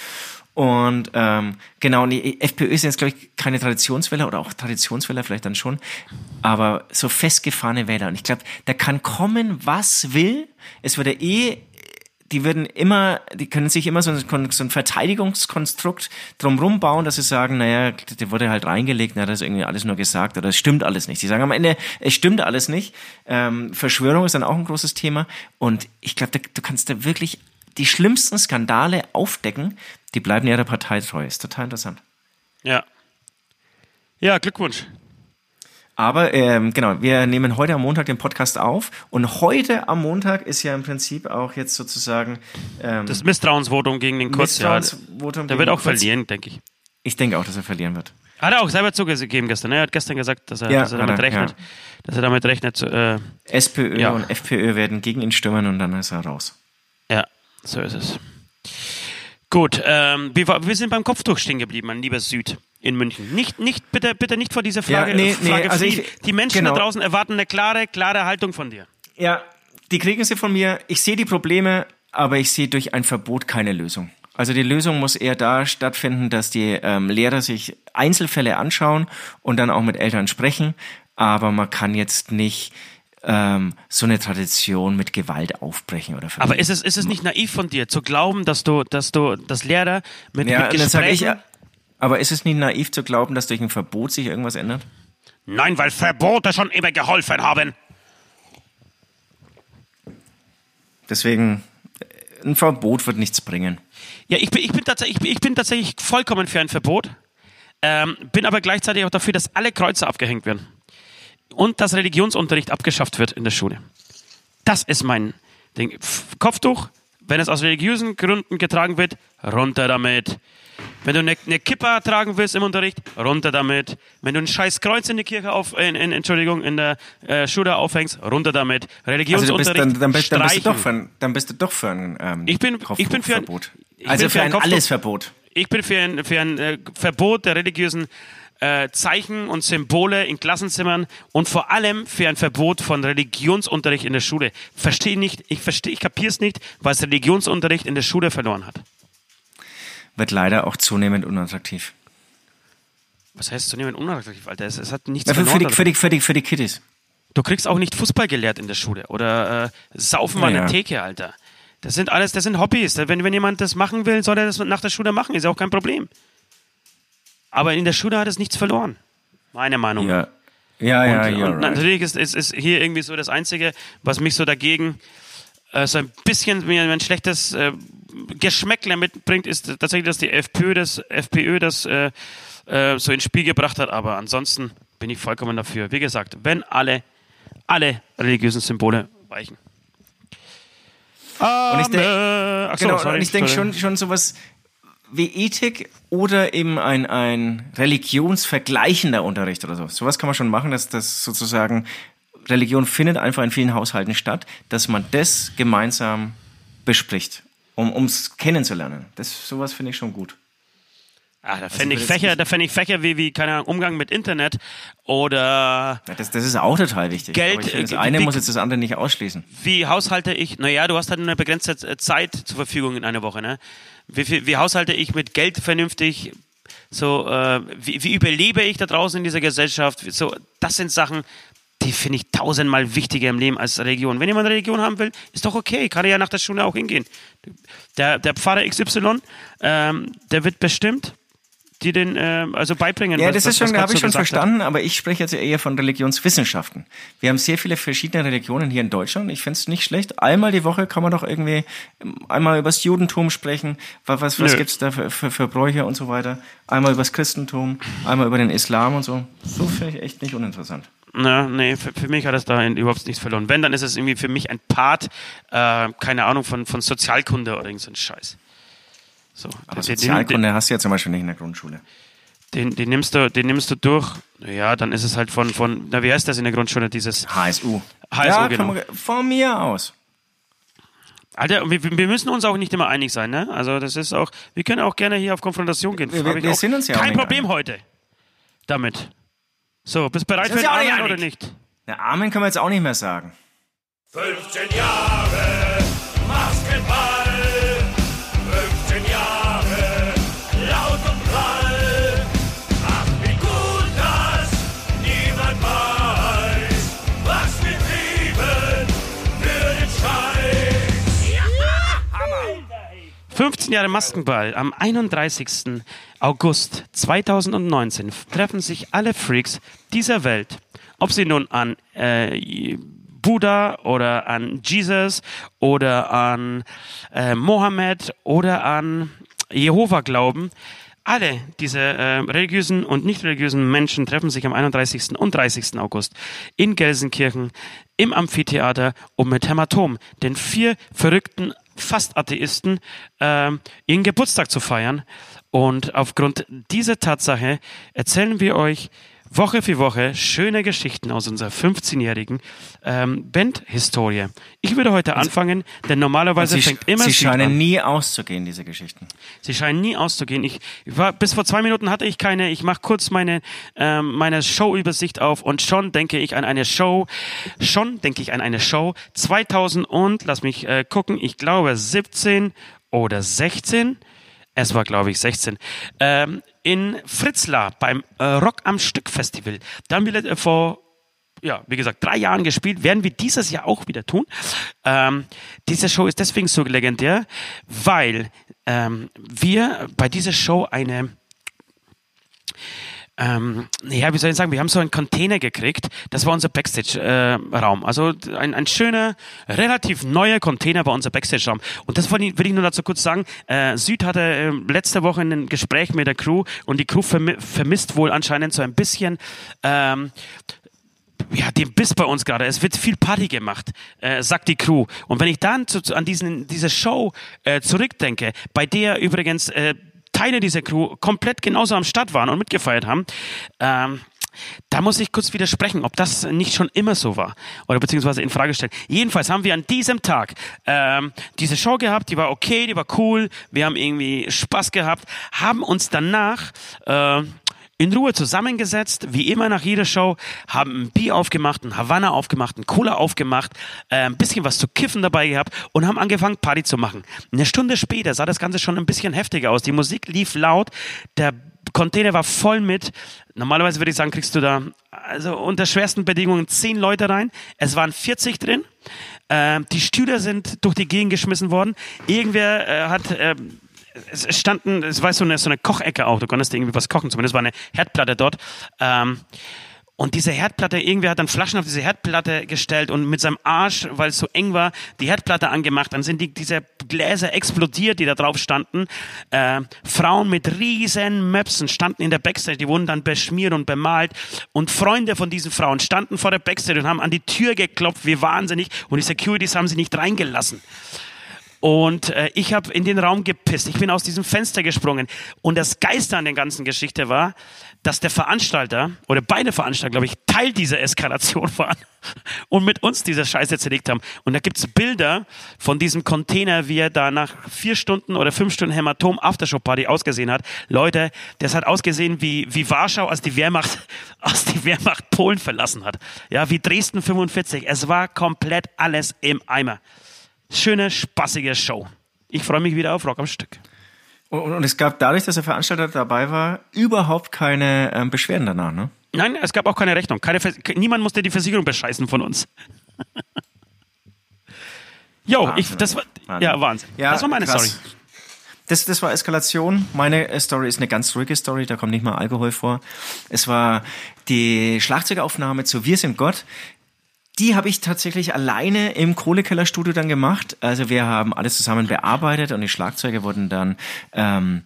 Und ähm, genau, die FPÖ sind jetzt, glaube ich, keine Traditionswähler oder auch Traditionswähler vielleicht dann schon, aber so festgefahrene Wähler. Und ich glaube, da kann kommen, was will. Es würde eh, die würden immer, die können sich immer so ein, so ein Verteidigungskonstrukt drumrum bauen, dass sie sagen, naja, der wurde halt reingelegt, na, das ist irgendwie alles nur gesagt oder es stimmt alles nicht. Sie sagen am Ende, es stimmt alles nicht. Ähm, Verschwörung ist dann auch ein großes Thema. Und ich glaube, du kannst da wirklich die schlimmsten Skandale aufdecken, die bleiben ihrer Partei treu. Ist total interessant. Ja. Ja, Glückwunsch. Aber ähm, genau, wir nehmen heute am Montag den Podcast auf und heute am Montag ist ja im Prinzip auch jetzt sozusagen ähm, Das Misstrauensvotum gegen den Kurz, ja. Der wird auch verlieren, denke ich. Ich denke auch, dass er verlieren wird. Hat er auch selber zugegeben gestern. Ne? Er hat gestern gesagt, dass er, Ja, dass er damit er, rechnet. ja. Dass er damit rechnet. Äh, SPÖ Ja. und FPÖ werden gegen ihn stimmen und dann ist er raus. ja, so ist es. Gut, ähm, wir, wir sind beim Kopftuch stehen geblieben, mein lieber Süd in München. Nicht, nicht, bitte, bitte nicht vor dieser Frage, Ja, nee, nee, Frage also fliehen. ich- Die Menschen genau. da draußen erwarten eine klare, klare Haltung von dir. Ja, die kriegen sie von mir. Ich sehe die Probleme, aber ich sehe durch ein Verbot keine Lösung. Also die Lösung muss eher da stattfinden, dass die ähm, Lehrer sich Einzelfälle anschauen und dann auch mit Eltern sprechen. Aber man kann jetzt nicht ähm, so eine Tradition mit Gewalt aufbrechen oder Aber verbieten. ist es, ist es nicht naiv von dir, zu glauben, dass du, dass du, dass Lehrer mit, ja, mit ich, Gesprächen... ja, aber ist es nicht naiv zu glauben, dass durch ein Verbot sich irgendwas ändert? Nein, weil Verbote schon immer geholfen haben. Deswegen, äh, ein Verbot wird nichts bringen. Ja, ich bin, ich bin, tatsächlich, ich bin, ich bin tatsächlich vollkommen für ein Verbot, ähm, bin aber gleichzeitig auch dafür, dass alle Kreuze abgehängt werden und dass Religionsunterricht abgeschafft wird in der Schule. Das ist mein Ding. Kopftuch, wenn es aus religiösen Gründen getragen wird, runter damit. Wenn du eine, eine Kippa tragen willst im Unterricht, runter damit. Wenn du ein scheiß Kreuz in die Kirche auf, in, in, Entschuldigung, in der äh, Schule aufhängst, runter damit. Also Religionsunterricht dann, dann, bist, dann, bist du doch für ein, dann bist du doch für ein ähm, Ich bin- ich bin für ein- ich Also bin für für ein ein Kopftuch- Allesverbot. Ich bin für ein, für ein äh, Verbot der religiösen äh, Zeichen und Symbole in Klassenzimmern und vor allem für ein Verbot von Religionsunterricht in der Schule. Verstehe nicht, ich verstehe, ich kapier's nicht, was Religionsunterricht in der Schule verloren hat. Wird leider auch zunehmend unattraktiv. Was heißt zunehmend unattraktiv, Alter? Es, es hat nichts Ja, für, für, verloren. die, für, die, für, die, für die Kiddies. Du kriegst auch nicht Fußball gelehrt in der Schule oder äh, saufen mal Naja. eine Theke, Alter. Das sind alles, das sind Hobbys. Wenn, wenn jemand das machen will, soll er das nach der Schule machen. Ist ja auch kein Problem. Aber in der Schule hat es nichts verloren. Meine Meinung. Ja, ja, ja, und, ja. und natürlich ist, ist, ist hier irgendwie so das Einzige, was mich so dagegen äh, so ein bisschen mir ein schlechtes äh, Geschmäckler mitbringt, ist tatsächlich, dass die FPÖ das, FPÖ das äh, äh, so ins Spiel gebracht hat. Aber ansonsten bin ich vollkommen dafür. Wie gesagt, wenn alle, alle religiösen Symbole weichen. Und ich denk- so, genau, sorry, und ich denke sorry. schon, schon sowas wie Ethik oder eben ein, ein religionsvergleichender Unterricht oder so. Sowas kann man schon machen, dass das sozusagen Religion findet einfach in vielen Haushalten statt, dass man das gemeinsam bespricht, um ums kennenzulernen. Das sowas finde ich schon gut. Ah, da fände ich Fächer, da fände ich Fächer wie, wie, keine Ahnung, Umgang mit Internet oder Ja, das, das ist auch total wichtig. Geld, finde, das eine wie- muss jetzt das andere nicht ausschließen. wie haushalte ich, naja, du hast halt eine begrenzte Zeit zur Verfügung in einer Woche, ne? Wie, viel, wie haushalte ich mit Geld vernünftig? So, äh, wie, wie überlebe ich da draußen in dieser Gesellschaft? So, das sind Sachen, die finde ich tausendmal wichtiger im Leben als Religion. Wenn jemand Religion haben will, ist doch okay, kann er ja nach der Schule auch hingehen. Der, der Pfarrer XY, ähm, der wird bestimmt die den ähm, also beibringen. Ja, was- das was- ist schon, habe ich schon gesagt hat. verstanden, aber ich spreche jetzt eher von Religionswissenschaften. Wir haben sehr viele verschiedene Religionen hier in Deutschland. Ich finde es nicht schlecht. Einmal die Woche kann man doch irgendwie ähm, einmal über das Judentum sprechen. Was, was, was Nö. gibt's da für, für, für Bräuche und so weiter? Einmal über das Christentum, einmal über den Islam und so. So finde ich echt nicht uninteressant. Na, nee, für, für mich hat es da überhaupt nichts verloren. Wenn, dann ist es irgendwie für mich ein Part, äh, keine Ahnung, von, von Sozialkunde oder irgend so ein Scheiß. So, Aber den, Sozialkunde hast du ja zum Beispiel nicht in der Grundschule. den, den, den, nimmst du, den nimmst du durch. Ja, dann ist es halt von, von, na, wie heißt das in der Grundschule, dieses HSU. HSU, ja, genau. man, von mir aus. Alter, wir, wir müssen uns auch nicht immer einig sein, ne? Also das ist auch, wir können auch gerne hier auf Konfrontation gehen. Wir- wir auch sind uns ja auch Kein Problem einig. heute. Damit. So, bist bereit Sind für den ja auch nicht Amen oder nicht? Der Amen können wir jetzt auch nicht mehr sagen. 15 Jahre 15 Jahre Maskenball. Am 31. August 2019 treffen sich alle Freaks dieser Welt, ob sie nun an äh, Buddha oder an Jesus oder an äh, Mohammed oder an Jehova glauben. Alle diese äh, religiösen und nicht religiösen Menschen treffen sich am 31. und 30. August in Gelsenkirchen im Amphitheater, um mit Hämatom, den vier verrückten fast Atheisten, ähm, ihren Geburtstag zu feiern. Und aufgrund dieser Tatsache erzählen wir euch Woche für Woche schöne Geschichten aus unserer 15-jährigen ähm, Bandhistorie. Ich würde heute anfangen, denn normalerweise Sie, fängt immer sie Süd an. scheinen nie auszugehen, diese Geschichten. Sie scheinen nie auszugehen. Ich war bis vor zwei Minuten hatte ich keine. Ich mache kurz meine ähm, meine Showübersicht auf und schon denke ich an eine Show. Schon denke ich an eine Show 2000 und lass mich äh, gucken. Ich glaube 17 oder 16. Es war glaube ich 16. Ähm, in Fritzlar beim äh, Rock am Stück Festival. Da haben wir äh, vor ja, wie gesagt, drei Jahren gespielt, werden wir dieses Jahr auch wieder tun. Ähm, diese Show ist deswegen so legendär, weil ähm, wir bei dieser Show eine ähm, ja, wie soll ich sagen, wir haben so einen Container gekriegt, das war unser Backstage-Raum. also ein, ein schöner, relativ neuer Container war unser Backstage-Raum. Und das will ich nur dazu kurz sagen. Äh, Süd hatte äh, letzte Woche ein Gespräch mit der Crew und die Crew vermi vermisst wohl anscheinend so ein bisschen ähm, ja, den Biss bei uns gerade. Es wird viel Party gemacht, äh, sagt die Crew. Und wenn ich dann zu, zu, an diesen, diese Show äh, zurückdenke, bei der übrigens äh, Teile dieser Crew komplett genauso am Start waren und mitgefeiert haben, ähm, da muss ich kurz widersprechen, ob das nicht schon immer so war oder beziehungsweise in Frage stellen. Jedenfalls haben wir an diesem Tag ähm, diese Show gehabt, die war okay, die war cool, wir haben irgendwie Spaß gehabt, haben uns danach äh, in Ruhe zusammengesetzt, wie immer nach jeder Show, haben ein Bier aufgemacht, ein Havanna aufgemacht, ein Cola aufgemacht, äh, ein bisschen was zu kiffen dabei gehabt und haben angefangen, Party zu machen. Eine Stunde später sah das Ganze schon ein bisschen heftiger aus. Die Musik lief laut, der Container war voll mit. Normalerweise würde ich sagen, kriegst du da also unter schwersten Bedingungen zehn Leute rein. Es waren 40 drin. Ähm, die Stühle sind durch die Gegend geschmissen worden. Irgendwer äh, hat ähm, es standen, es war so eine, so eine Kochecke auch, du konntest irgendwie was kochen, zumindest war eine Herdplatte dort. Ähm, Und diese Herdplatte, irgendwer hat dann Flaschen auf diese Herdplatte gestellt und mit seinem Arsch, weil es so eng war, die Herdplatte angemacht. Dann sind die, diese Gläser explodiert, die da drauf standen. Äh, Frauen mit riesen Möpsen standen in der Backstage, die wurden dann beschmiert und bemalt. Und Freunde von diesen Frauen standen vor der Backstage und haben an die Tür geklopft, wie wahnsinnig. Und die Securities haben sie nicht reingelassen. Und äh, ich habe in den Raum gepisst. Ich bin aus diesem Fenster gesprungen. Und das Geiste an der ganzen Geschichte war, dass der Veranstalter oder beide Veranstalter, glaube ich, Teil dieser Eskalation waren und mit uns diese Scheiße zerlegt haben. Und da gibt's Bilder von diesem Container, wie er da nach vier Stunden oder fünf Stunden Hämatom Aftershow Party ausgesehen hat. Leute, das hat ausgesehen wie, wie Warschau, als die Wehrmacht, als die Wehrmacht Polen verlassen hat. Ja, wie Dresden 45. Es war komplett alles im Eimer schöne, spaßige Show. Ich freue mich wieder auf Rock am Stück. Und, und es gab dadurch, dass der Veranstalter dabei war, überhaupt keine ähm, Beschwerden danach, ne? Nein, es gab auch keine Rechnung. Keine Vers niemand musste die Versicherung bescheißen von uns. Jo, ich, das war, Wahnsinn. ja, Wahnsinn. Ja, das war meine krass. Story. Das, das war Eskalation. Meine äh, Story ist eine ganz ruhige Story, da kommt nicht mal Alkohol vor. Es war die Schlagzeugaufnahme zu Wir sind Gott. Die habe ich tatsächlich alleine im Kohlekellerstudio dann gemacht. Also wir haben alles zusammen bearbeitet und die Schlagzeuge wurden dann ähm,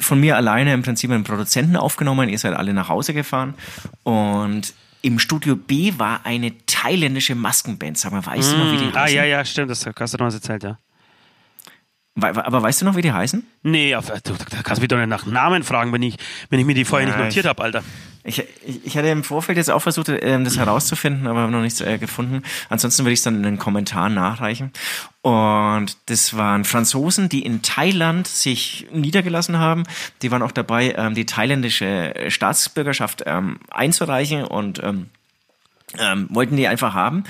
von mir alleine im Prinzip mit einem Produzenten aufgenommen. Ihr seid alle nach Hause gefahren und im Studio B war eine thailändische Maskenband. Sag mal, weißt du noch, wie die Ah, heißen? ja, ja, stimmt, das hast du noch erzählt, ja. Aber weißt du noch, wie die heißen? Nee, auf, du, da kannst du mich doch nicht nach Namen fragen, wenn ich, wenn ich mir die vorher nicht notiert habe, Alter. Ich, ich, ich hatte im Vorfeld jetzt auch versucht, ähm, das herauszufinden, aber habe noch nichts äh, gefunden. Ansonsten würde ich es dann in den Kommentaren nachreichen. Und das waren Franzosen, die in Thailand sich niedergelassen haben. Die waren auch dabei, ähm, die thailändische Staatsbürgerschaft ähm, einzureichen und ähm, wollten die einfach haben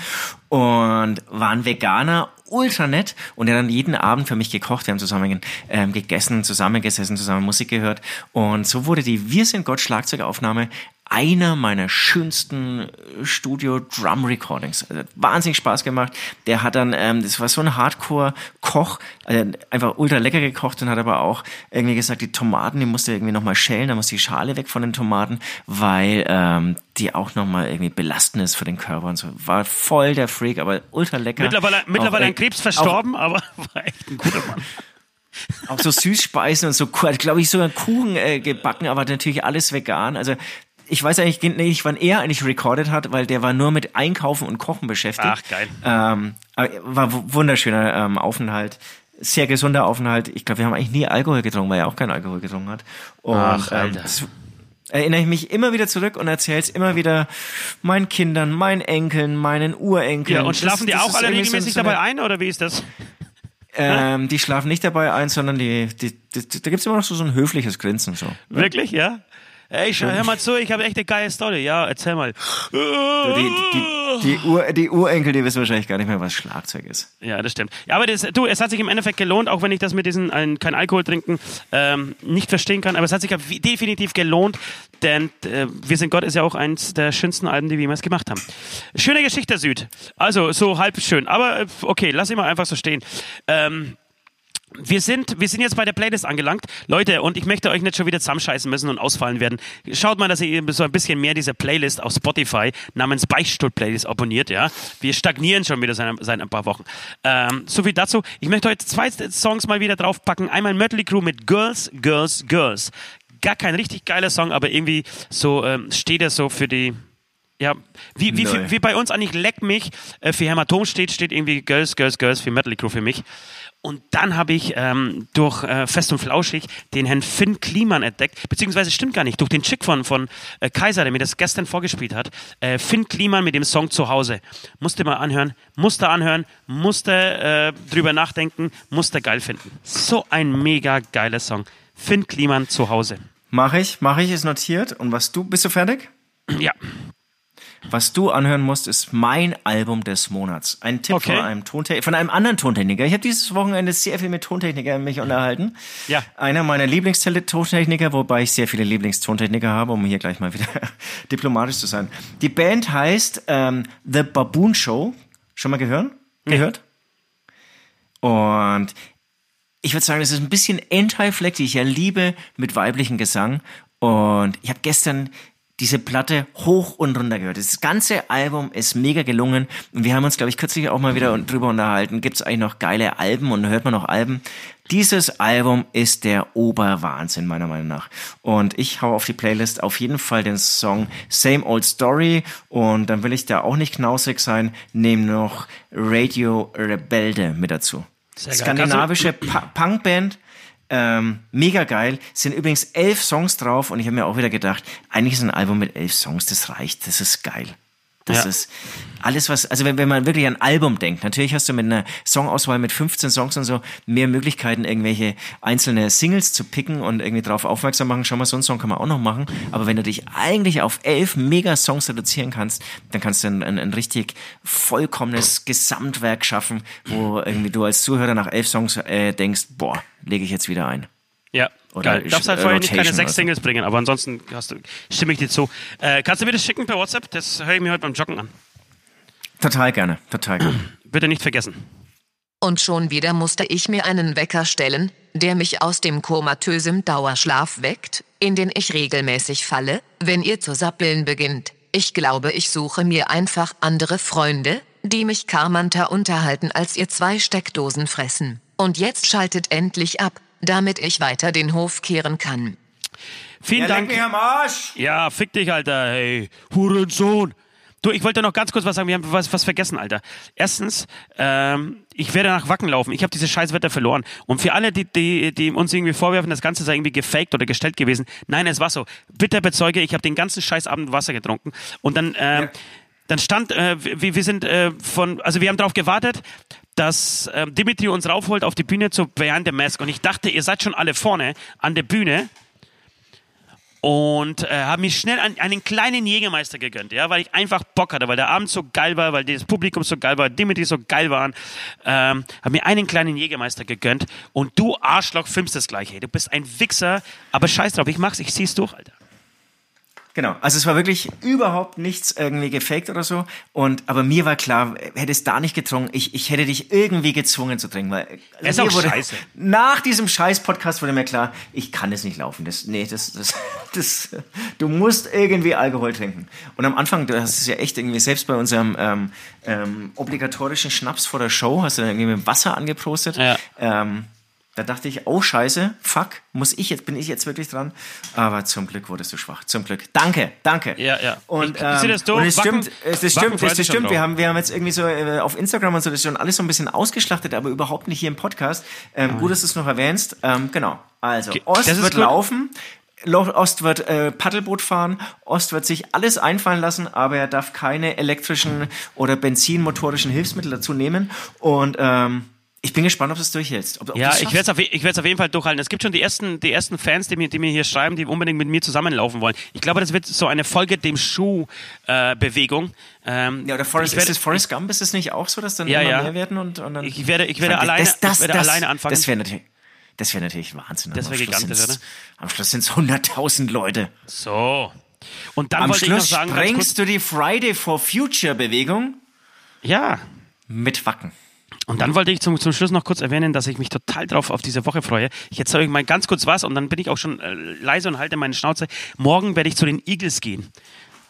und waren Veganer, ultra nett und er hat dann jeden Abend für mich gekocht. Wir haben zusammen ähm, gegessen, zusammengesessen, zusammen Musik gehört und so wurde die Wir sind Gott Schlagzeugaufnahme einer meiner schönsten Studio Drum Recordings. Also, wahnsinnig Spaß gemacht. Der hat dann, ähm, das war so ein Hardcore-Koch, also einfach ultra lecker gekocht und hat aber auch irgendwie gesagt, die Tomaten, die musste irgendwie nochmal schälen, da muss die Schale weg von den Tomaten, weil ähm, die auch nochmal irgendwie belastend ist für den Körper und so. War voll der Freak, aber ultra lecker. Mittlerweile, mittlerweile Auch, an äh, Krebs verstorben, aber war echt ein guter Mann. Auch, auch so Süßspeisen und so, glaube ich, sogar Kuchen äh, gebacken, aber natürlich alles vegan. Also ich weiß eigentlich nicht, wann er eigentlich recorded hat, weil der war nur mit Einkaufen und Kochen beschäftigt. Ach, geil. Ähm, war wu- wunderschöner ähm, Aufenthalt. Sehr gesunder Aufenthalt. Ich glaube, wir haben eigentlich nie Alkohol getrunken, weil er auch keinen Alkohol getrunken hat. Und, Ach, ähm, Alter. das erinnere ich mich immer wieder zurück und erzähle es immer wieder meinen Kindern, meinen Enkeln, meinen Urenkeln. Ja, und schlafen die Das- das auch alle regelmäßig so dabei ein, oder wie ist das? ähm, die schlafen nicht dabei ein, sondern die, die, die da gibt's immer noch so, so ein höfliches Grinsen. So. Wirklich, ja? Ey, schau, hör mal zu, ich habe echt eine geile Story. Ja, erzähl mal. Die, die, die, Ur, die Urenkel, die wissen wahrscheinlich gar nicht mehr, was Schlagzeug ist. Ja, das stimmt. Ja, aber das, du, es hat sich im Endeffekt gelohnt, auch wenn ich das mit diesem ein, kein Alkohol trinken ähm, nicht verstehen kann, aber es hat sich definitiv gelohnt, denn äh, Wir sind Gott ist ja auch eins der schönsten Alben, die wir jemals gemacht haben. Schöne Geschichte, Süd. Also, so halb schön. Aber äh, okay, lass ihn mal einfach so stehen. Ähm, wir sind, wir sind jetzt bei der Playlist angelangt. Leute, und ich möchte euch nicht schon wieder zusammenscheißen müssen und ausfallen werden. Schaut mal, dass ihr so ein bisschen mehr diese Playlist auf Spotify namens Beichtstuhl-Playlist abonniert, ja. Wir stagnieren schon wieder seit, seit ein paar Wochen. Ähm, so viel dazu. Ich möchte heute zwei Songs mal wieder draufpacken. Einmal Mötley Crew mit Girls, Girls, Girls. Gar kein richtig geiler Song, aber irgendwie so ähm, steht er so für die, ja, wie, wie, Neu. wie bei uns eigentlich Leck mich äh, für Hämatom steht, steht irgendwie Girls, Girls, Girls für Metal Crew für mich. Und dann habe ich ähm, durch äh, Fest und Flauschig den Herrn Finn Kliman entdeckt, beziehungsweise stimmt gar nicht, durch den Chick von, von äh, Kaiser, der mir das gestern vorgespielt hat. Äh, Finn Kliman mit dem Song Zuhause. Musste mal anhören, musste anhören, musste äh, drüber nachdenken, musste geil finden. So ein mega geiler Song. Finn Kliman Zuhause. Mach ich, mach ich, ist notiert. Und was du, bist du fertig? Ja, Was du anhören musst, ist mein Album des Monats. Ein Tipp Okay. von einem Tontechniker, von einem anderen Tontechniker. Ich habe dieses Wochenende sehr viel mit Tontechnikern mich unterhalten. Ja. Einer meiner Lieblingstontechniker, wobei ich sehr viele Lieblingstontechniker habe, um hier gleich mal wieder diplomatisch zu sein. Die Band heißt ähm, The Baboon Show. Schon mal gehört? Gehört? Und ich würde sagen, das ist ein bisschen Anti-Fleck, die ich ja liebe, mit weiblichem Gesang. Und ich habe gestern diese Platte hoch und runter gehört. Das ganze Album ist mega gelungen. Und wir haben uns, glaube ich, kürzlich auch mal wieder drüber unterhalten. Gibt es eigentlich noch geile Alben und hört man noch Alben? Dieses Album ist der Oberwahnsinn, meiner Meinung nach. Und ich hau auf die Playlist auf jeden Fall den Song Same Old Story. Und dann will ich da auch nicht knausrig sein, nehme noch Radio Rebelde mit dazu. Sehr. Skandinavische Pa- Punkband. Ähm, mega geil. Sind übrigens elf Songs drauf und ich habe mir auch wieder gedacht, eigentlich ist ein Album mit elf Songs, das reicht, das ist geil. Das Ja. ist alles, was, also wenn, wenn man wirklich an Album denkt, natürlich hast du mit einer Songauswahl mit 15 Songs und so mehr Möglichkeiten, irgendwelche einzelne Singles zu picken und irgendwie drauf aufmerksam machen. Schau mal, so einen Song kann man auch noch machen. Aber wenn du dich eigentlich auf elf Mega-Songs reduzieren kannst, dann kannst du ein, ein, ein richtig vollkommenes Gesamtwerk schaffen, wo irgendwie du als Zuhörer nach elf Songs äh, denkst, boah, lege ich jetzt wieder ein. Ja, Oder geil. Du darfst halt vorher nicht keine sechs oder so. Singles bringen, aber ansonsten hast du, stimme ich dir zu. Äh, kannst du mir das schicken per WhatsApp? Das höre ich mir heute beim Joggen an. Total gerne, total gerne. Bitte nicht vergessen. Und schon wieder musste ich mir einen Wecker stellen, der mich aus dem komatösen Dauerschlaf weckt, in den ich regelmäßig falle, wenn ihr zu sappeln beginnt. Ich glaube, ich suche mir einfach andere Freunde, die mich karmanter unterhalten als ihr zwei Steckdosen fressen. Und jetzt schaltet endlich ab, damit ich weiter den Hof kehren kann. Vielen Ja, leck Dank. mich am Arsch! Ja, fick dich, Alter. Hey, Hurensohn. Du, ich wollte noch ganz kurz was sagen. Wir haben was, was vergessen, Alter. Erstens, ähm, ich werde nach Wacken laufen. Ich habe dieses scheiß Wetter verloren. Und für alle, die, die, die uns irgendwie vorwerfen, das Ganze sei irgendwie gefaked oder gestellt gewesen. Nein, es war so. Bitte bezeuge, ich habe den ganzen scheiß Abend Wasser getrunken. Und dann, ähm, Ja. dann stand, äh, wir, wir sind äh, von, also wir haben darauf gewartet, dass ähm, Dimitri uns raufholt auf die Bühne zu Behind the Mask. Und ich dachte, ihr seid schon alle vorne an der Bühne und äh, habe mir schnell einen, einen kleinen Jägermeister gegönnt, ja, weil ich einfach Bock hatte, weil der Abend so geil war, weil das Publikum so geil war, Dimitri so geil waren, ähm, habe mir einen kleinen Jägermeister gegönnt und du Arschloch filmst das gleich, hey, du bist ein Wichser, aber scheiß drauf, ich mach's, ich zieh's durch, Alter. Genau, also es war wirklich überhaupt nichts irgendwie gefaked oder so. Und aber mir war klar, hätte es da nicht getrunken, ich, ich hätte dich irgendwie gezwungen zu trinken, weil also Ist auch wurde, scheiße. Nach diesem scheiß Podcast wurde mir klar, ich kann das nicht laufen. Das, nee, das, das, das, du musst irgendwie Alkohol trinken. Und am Anfang, du hast es ja echt irgendwie selbst bei unserem ähm, ähm, obligatorischen Schnaps vor der Show, hast du dann irgendwie mit Wasser angeprostet. Ja. Ähm, da dachte ich, oh Scheiße, fuck, muss ich jetzt, bin ich jetzt wirklich dran? Aber zum Glück wurdest du schwach. Zum Glück. Danke, danke. Ja, ja. Und, Ich- sehe das und es Wacken- stimmt, es, das Wacken stimmt, freut das, stimmt. Wir haben, wir haben jetzt irgendwie so äh, auf Instagram und so, das ist schon alles so ein bisschen ausgeschlachtet, aber überhaupt nicht hier im Podcast. Ähm, gut, dass du es noch erwähnst. Ähm, genau. Also, Okay, Ost wird gut. laufen. Ost wird äh, Paddelboot fahren, Ost wird sich alles einfallen lassen, aber er darf keine elektrischen oder benzinmotorischen Hilfsmittel dazu nehmen. Und ähm, ich bin gespannt, ob du es durchhältst. Ob, ob Ja, ich werde es auf, jeden Fall durchhalten. Es gibt schon die ersten, die ersten Fans, die mir, die mir hier schreiben, die unbedingt mit mir zusammenlaufen wollen. Ich glaube, das wird so eine Folge dem Schuh-Bewegung. ähm, Ja, oder Forrest, werde, ist es Forrest Gump? Ist es nicht auch so, dass dann Ja, immer ja. mehr werden? Und, und dann Ich werde- ich werde alleine- ich werde alleine anfangen. Das wäre natürlich, das wäre natürlich Wahnsinn. Das Am wär Schluss gigantisch, oder? Am Schluss sind es 100.000 Leute. So. Und dann Am wollte ich noch Schluss sagen, sprengst du die Friday for Future Bewegung ja. mit Wacken. Und dann wollte ich zum, zum Schluss noch kurz erwähnen, dass ich mich total drauf auf diese Woche freue. Ich erzähle euch mal ganz kurz was und dann bin ich auch schon äh, leise und halte meine Schnauze. Morgen werde ich zu den Eagles gehen.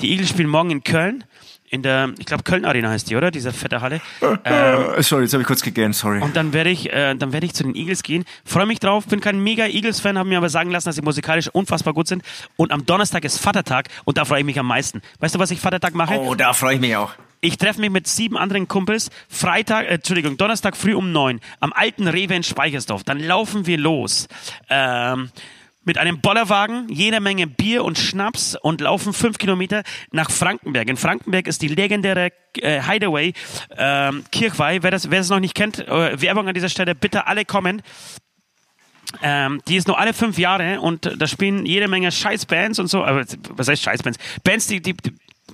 Die Eagles spielen morgen in Köln. In der, ich glaube, Köln Arena heißt die, oder? Diese fette Halle. Äh, sorry, jetzt habe ich kurz gegähnt, sorry. Und dann werde ich, äh, dann werde ich zu den Eagles gehen. Freue mich drauf, bin kein mega Eagles-Fan, habe mir aber sagen lassen, dass sie musikalisch unfassbar gut sind. Und am Donnerstag ist Vatertag und da freue ich mich am meisten. Weißt du, was ich Vatertag mache? oh, da freue ich mich auch. Ich treffe mich mit sieben anderen Kumpels Freitag, äh, Entschuldigung, Donnerstag früh um neun am alten Rewe in Speichersdorf. Dann laufen wir los. Ähm, mit einem Bollerwagen, jede Menge Bier und Schnaps und laufen fünf Kilometer nach Frankenberg. In Frankenberg ist die legendäre äh, Hideaway ähm, Kirchweih. Wer das, wer das noch nicht kennt, äh, Werbung an dieser Stelle, bitte alle kommen. Ähm, die ist nur alle fünf Jahre und da spielen jede Menge Scheißbands und so. Aber was heißt Scheißbands? Bands, die, die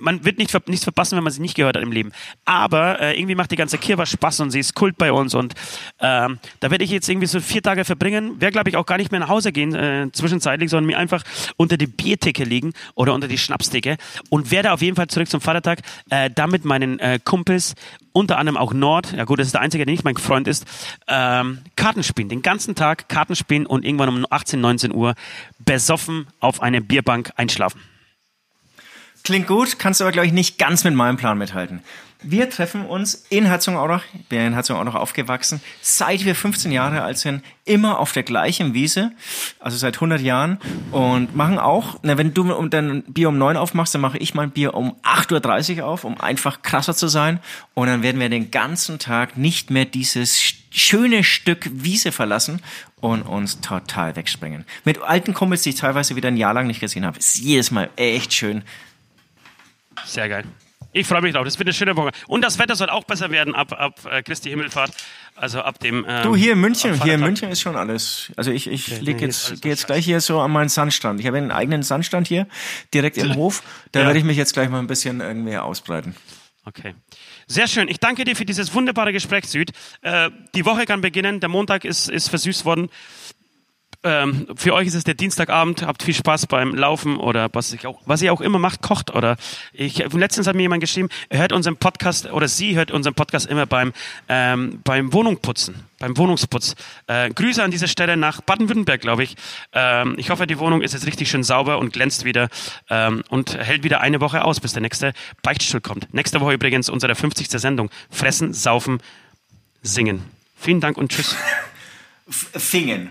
man wird nicht, ver- nichts verpassen, wenn man sie nicht gehört hat im Leben. Aber äh, irgendwie macht die ganze Kirche Spaß und sie ist Kult bei uns. Und ähm, da werde ich jetzt irgendwie so vier Tage verbringen. Werde, glaube ich, auch gar nicht mehr nach Hause gehen äh, zwischenzeitlich, sondern mir einfach unter die Biertheke liegen oder unter die Schnapstheke und werde auf jeden Fall zurück zum Vatertag äh, da mit meinen äh, Kumpels unter anderem auch Nord, ja gut, das ist der Einzige, der nicht mein Freund ist, ähm, Karten spielen, den ganzen Tag Karten spielen und irgendwann um 18, 19 Uhr besoffen auf einer Bierbank einschlafen. Klingt gut, kannst aber, glaube ich, nicht ganz mit meinem Plan mithalten. Wir treffen uns in Herzogenaurach, ich bin in Herzogenaurach aufgewachsen, seit wir 15 Jahre alt sind, immer auf der gleichen Wiese, also seit 100 Jahren und machen auch, na, wenn du dein Bier um 9 aufmachst, dann mache ich mein Bier um 8.30 Uhr auf, um einfach krasser zu sein und dann werden wir den ganzen Tag nicht mehr dieses schöne Stück Wiese verlassen und uns total wegspringen. Mit alten Kumpels, die ich teilweise wieder ein Jahr lang nicht gesehen habe, ist jedes Mal echt schön. Sehr geil. Ich freue mich drauf. Das wird eine schöne Woche. Und das Wetter soll auch besser werden ab, ab äh, Christi Himmelfahrt. Also ab dem. Ähm, Du, hier in München, hier in. München ist schon alles. Also ich, ich Okay, leg nee, jetzt, gehe jetzt scheiße. gleich hier so an meinen Sandstand. Ich habe einen eigenen Sandstand hier, direkt im Hof. Da Ja. werde ich mich jetzt gleich mal ein bisschen irgendwie ausbreiten. Okay. Sehr schön. Ich danke dir für dieses wunderbare Gespräch, Süd. Äh, die Woche kann beginnen. Der Montag ist, ist versüßt worden. Ähm, für euch ist es der Dienstagabend. Habt viel Spaß beim Laufen oder was, ich auch, was ihr auch immer macht, kocht. Oder ich, letztens hat mir jemand geschrieben, er hört unseren Podcast oder sie hört unseren Podcast immer beim, ähm, beim Wohnungputzen, beim Wohnungsputz. Äh, Grüße an dieser Stelle nach Baden-Württemberg, glaube ich. Ähm, ich hoffe, die Wohnung ist jetzt richtig schön sauber und glänzt wieder ähm, und hält wieder eine Woche aus, bis der nächste Beichtstuhl kommt. Nächste Woche übrigens unsere 50. Sendung. Fressen, saufen, singen. Vielen Dank und tschüss. F Fingen.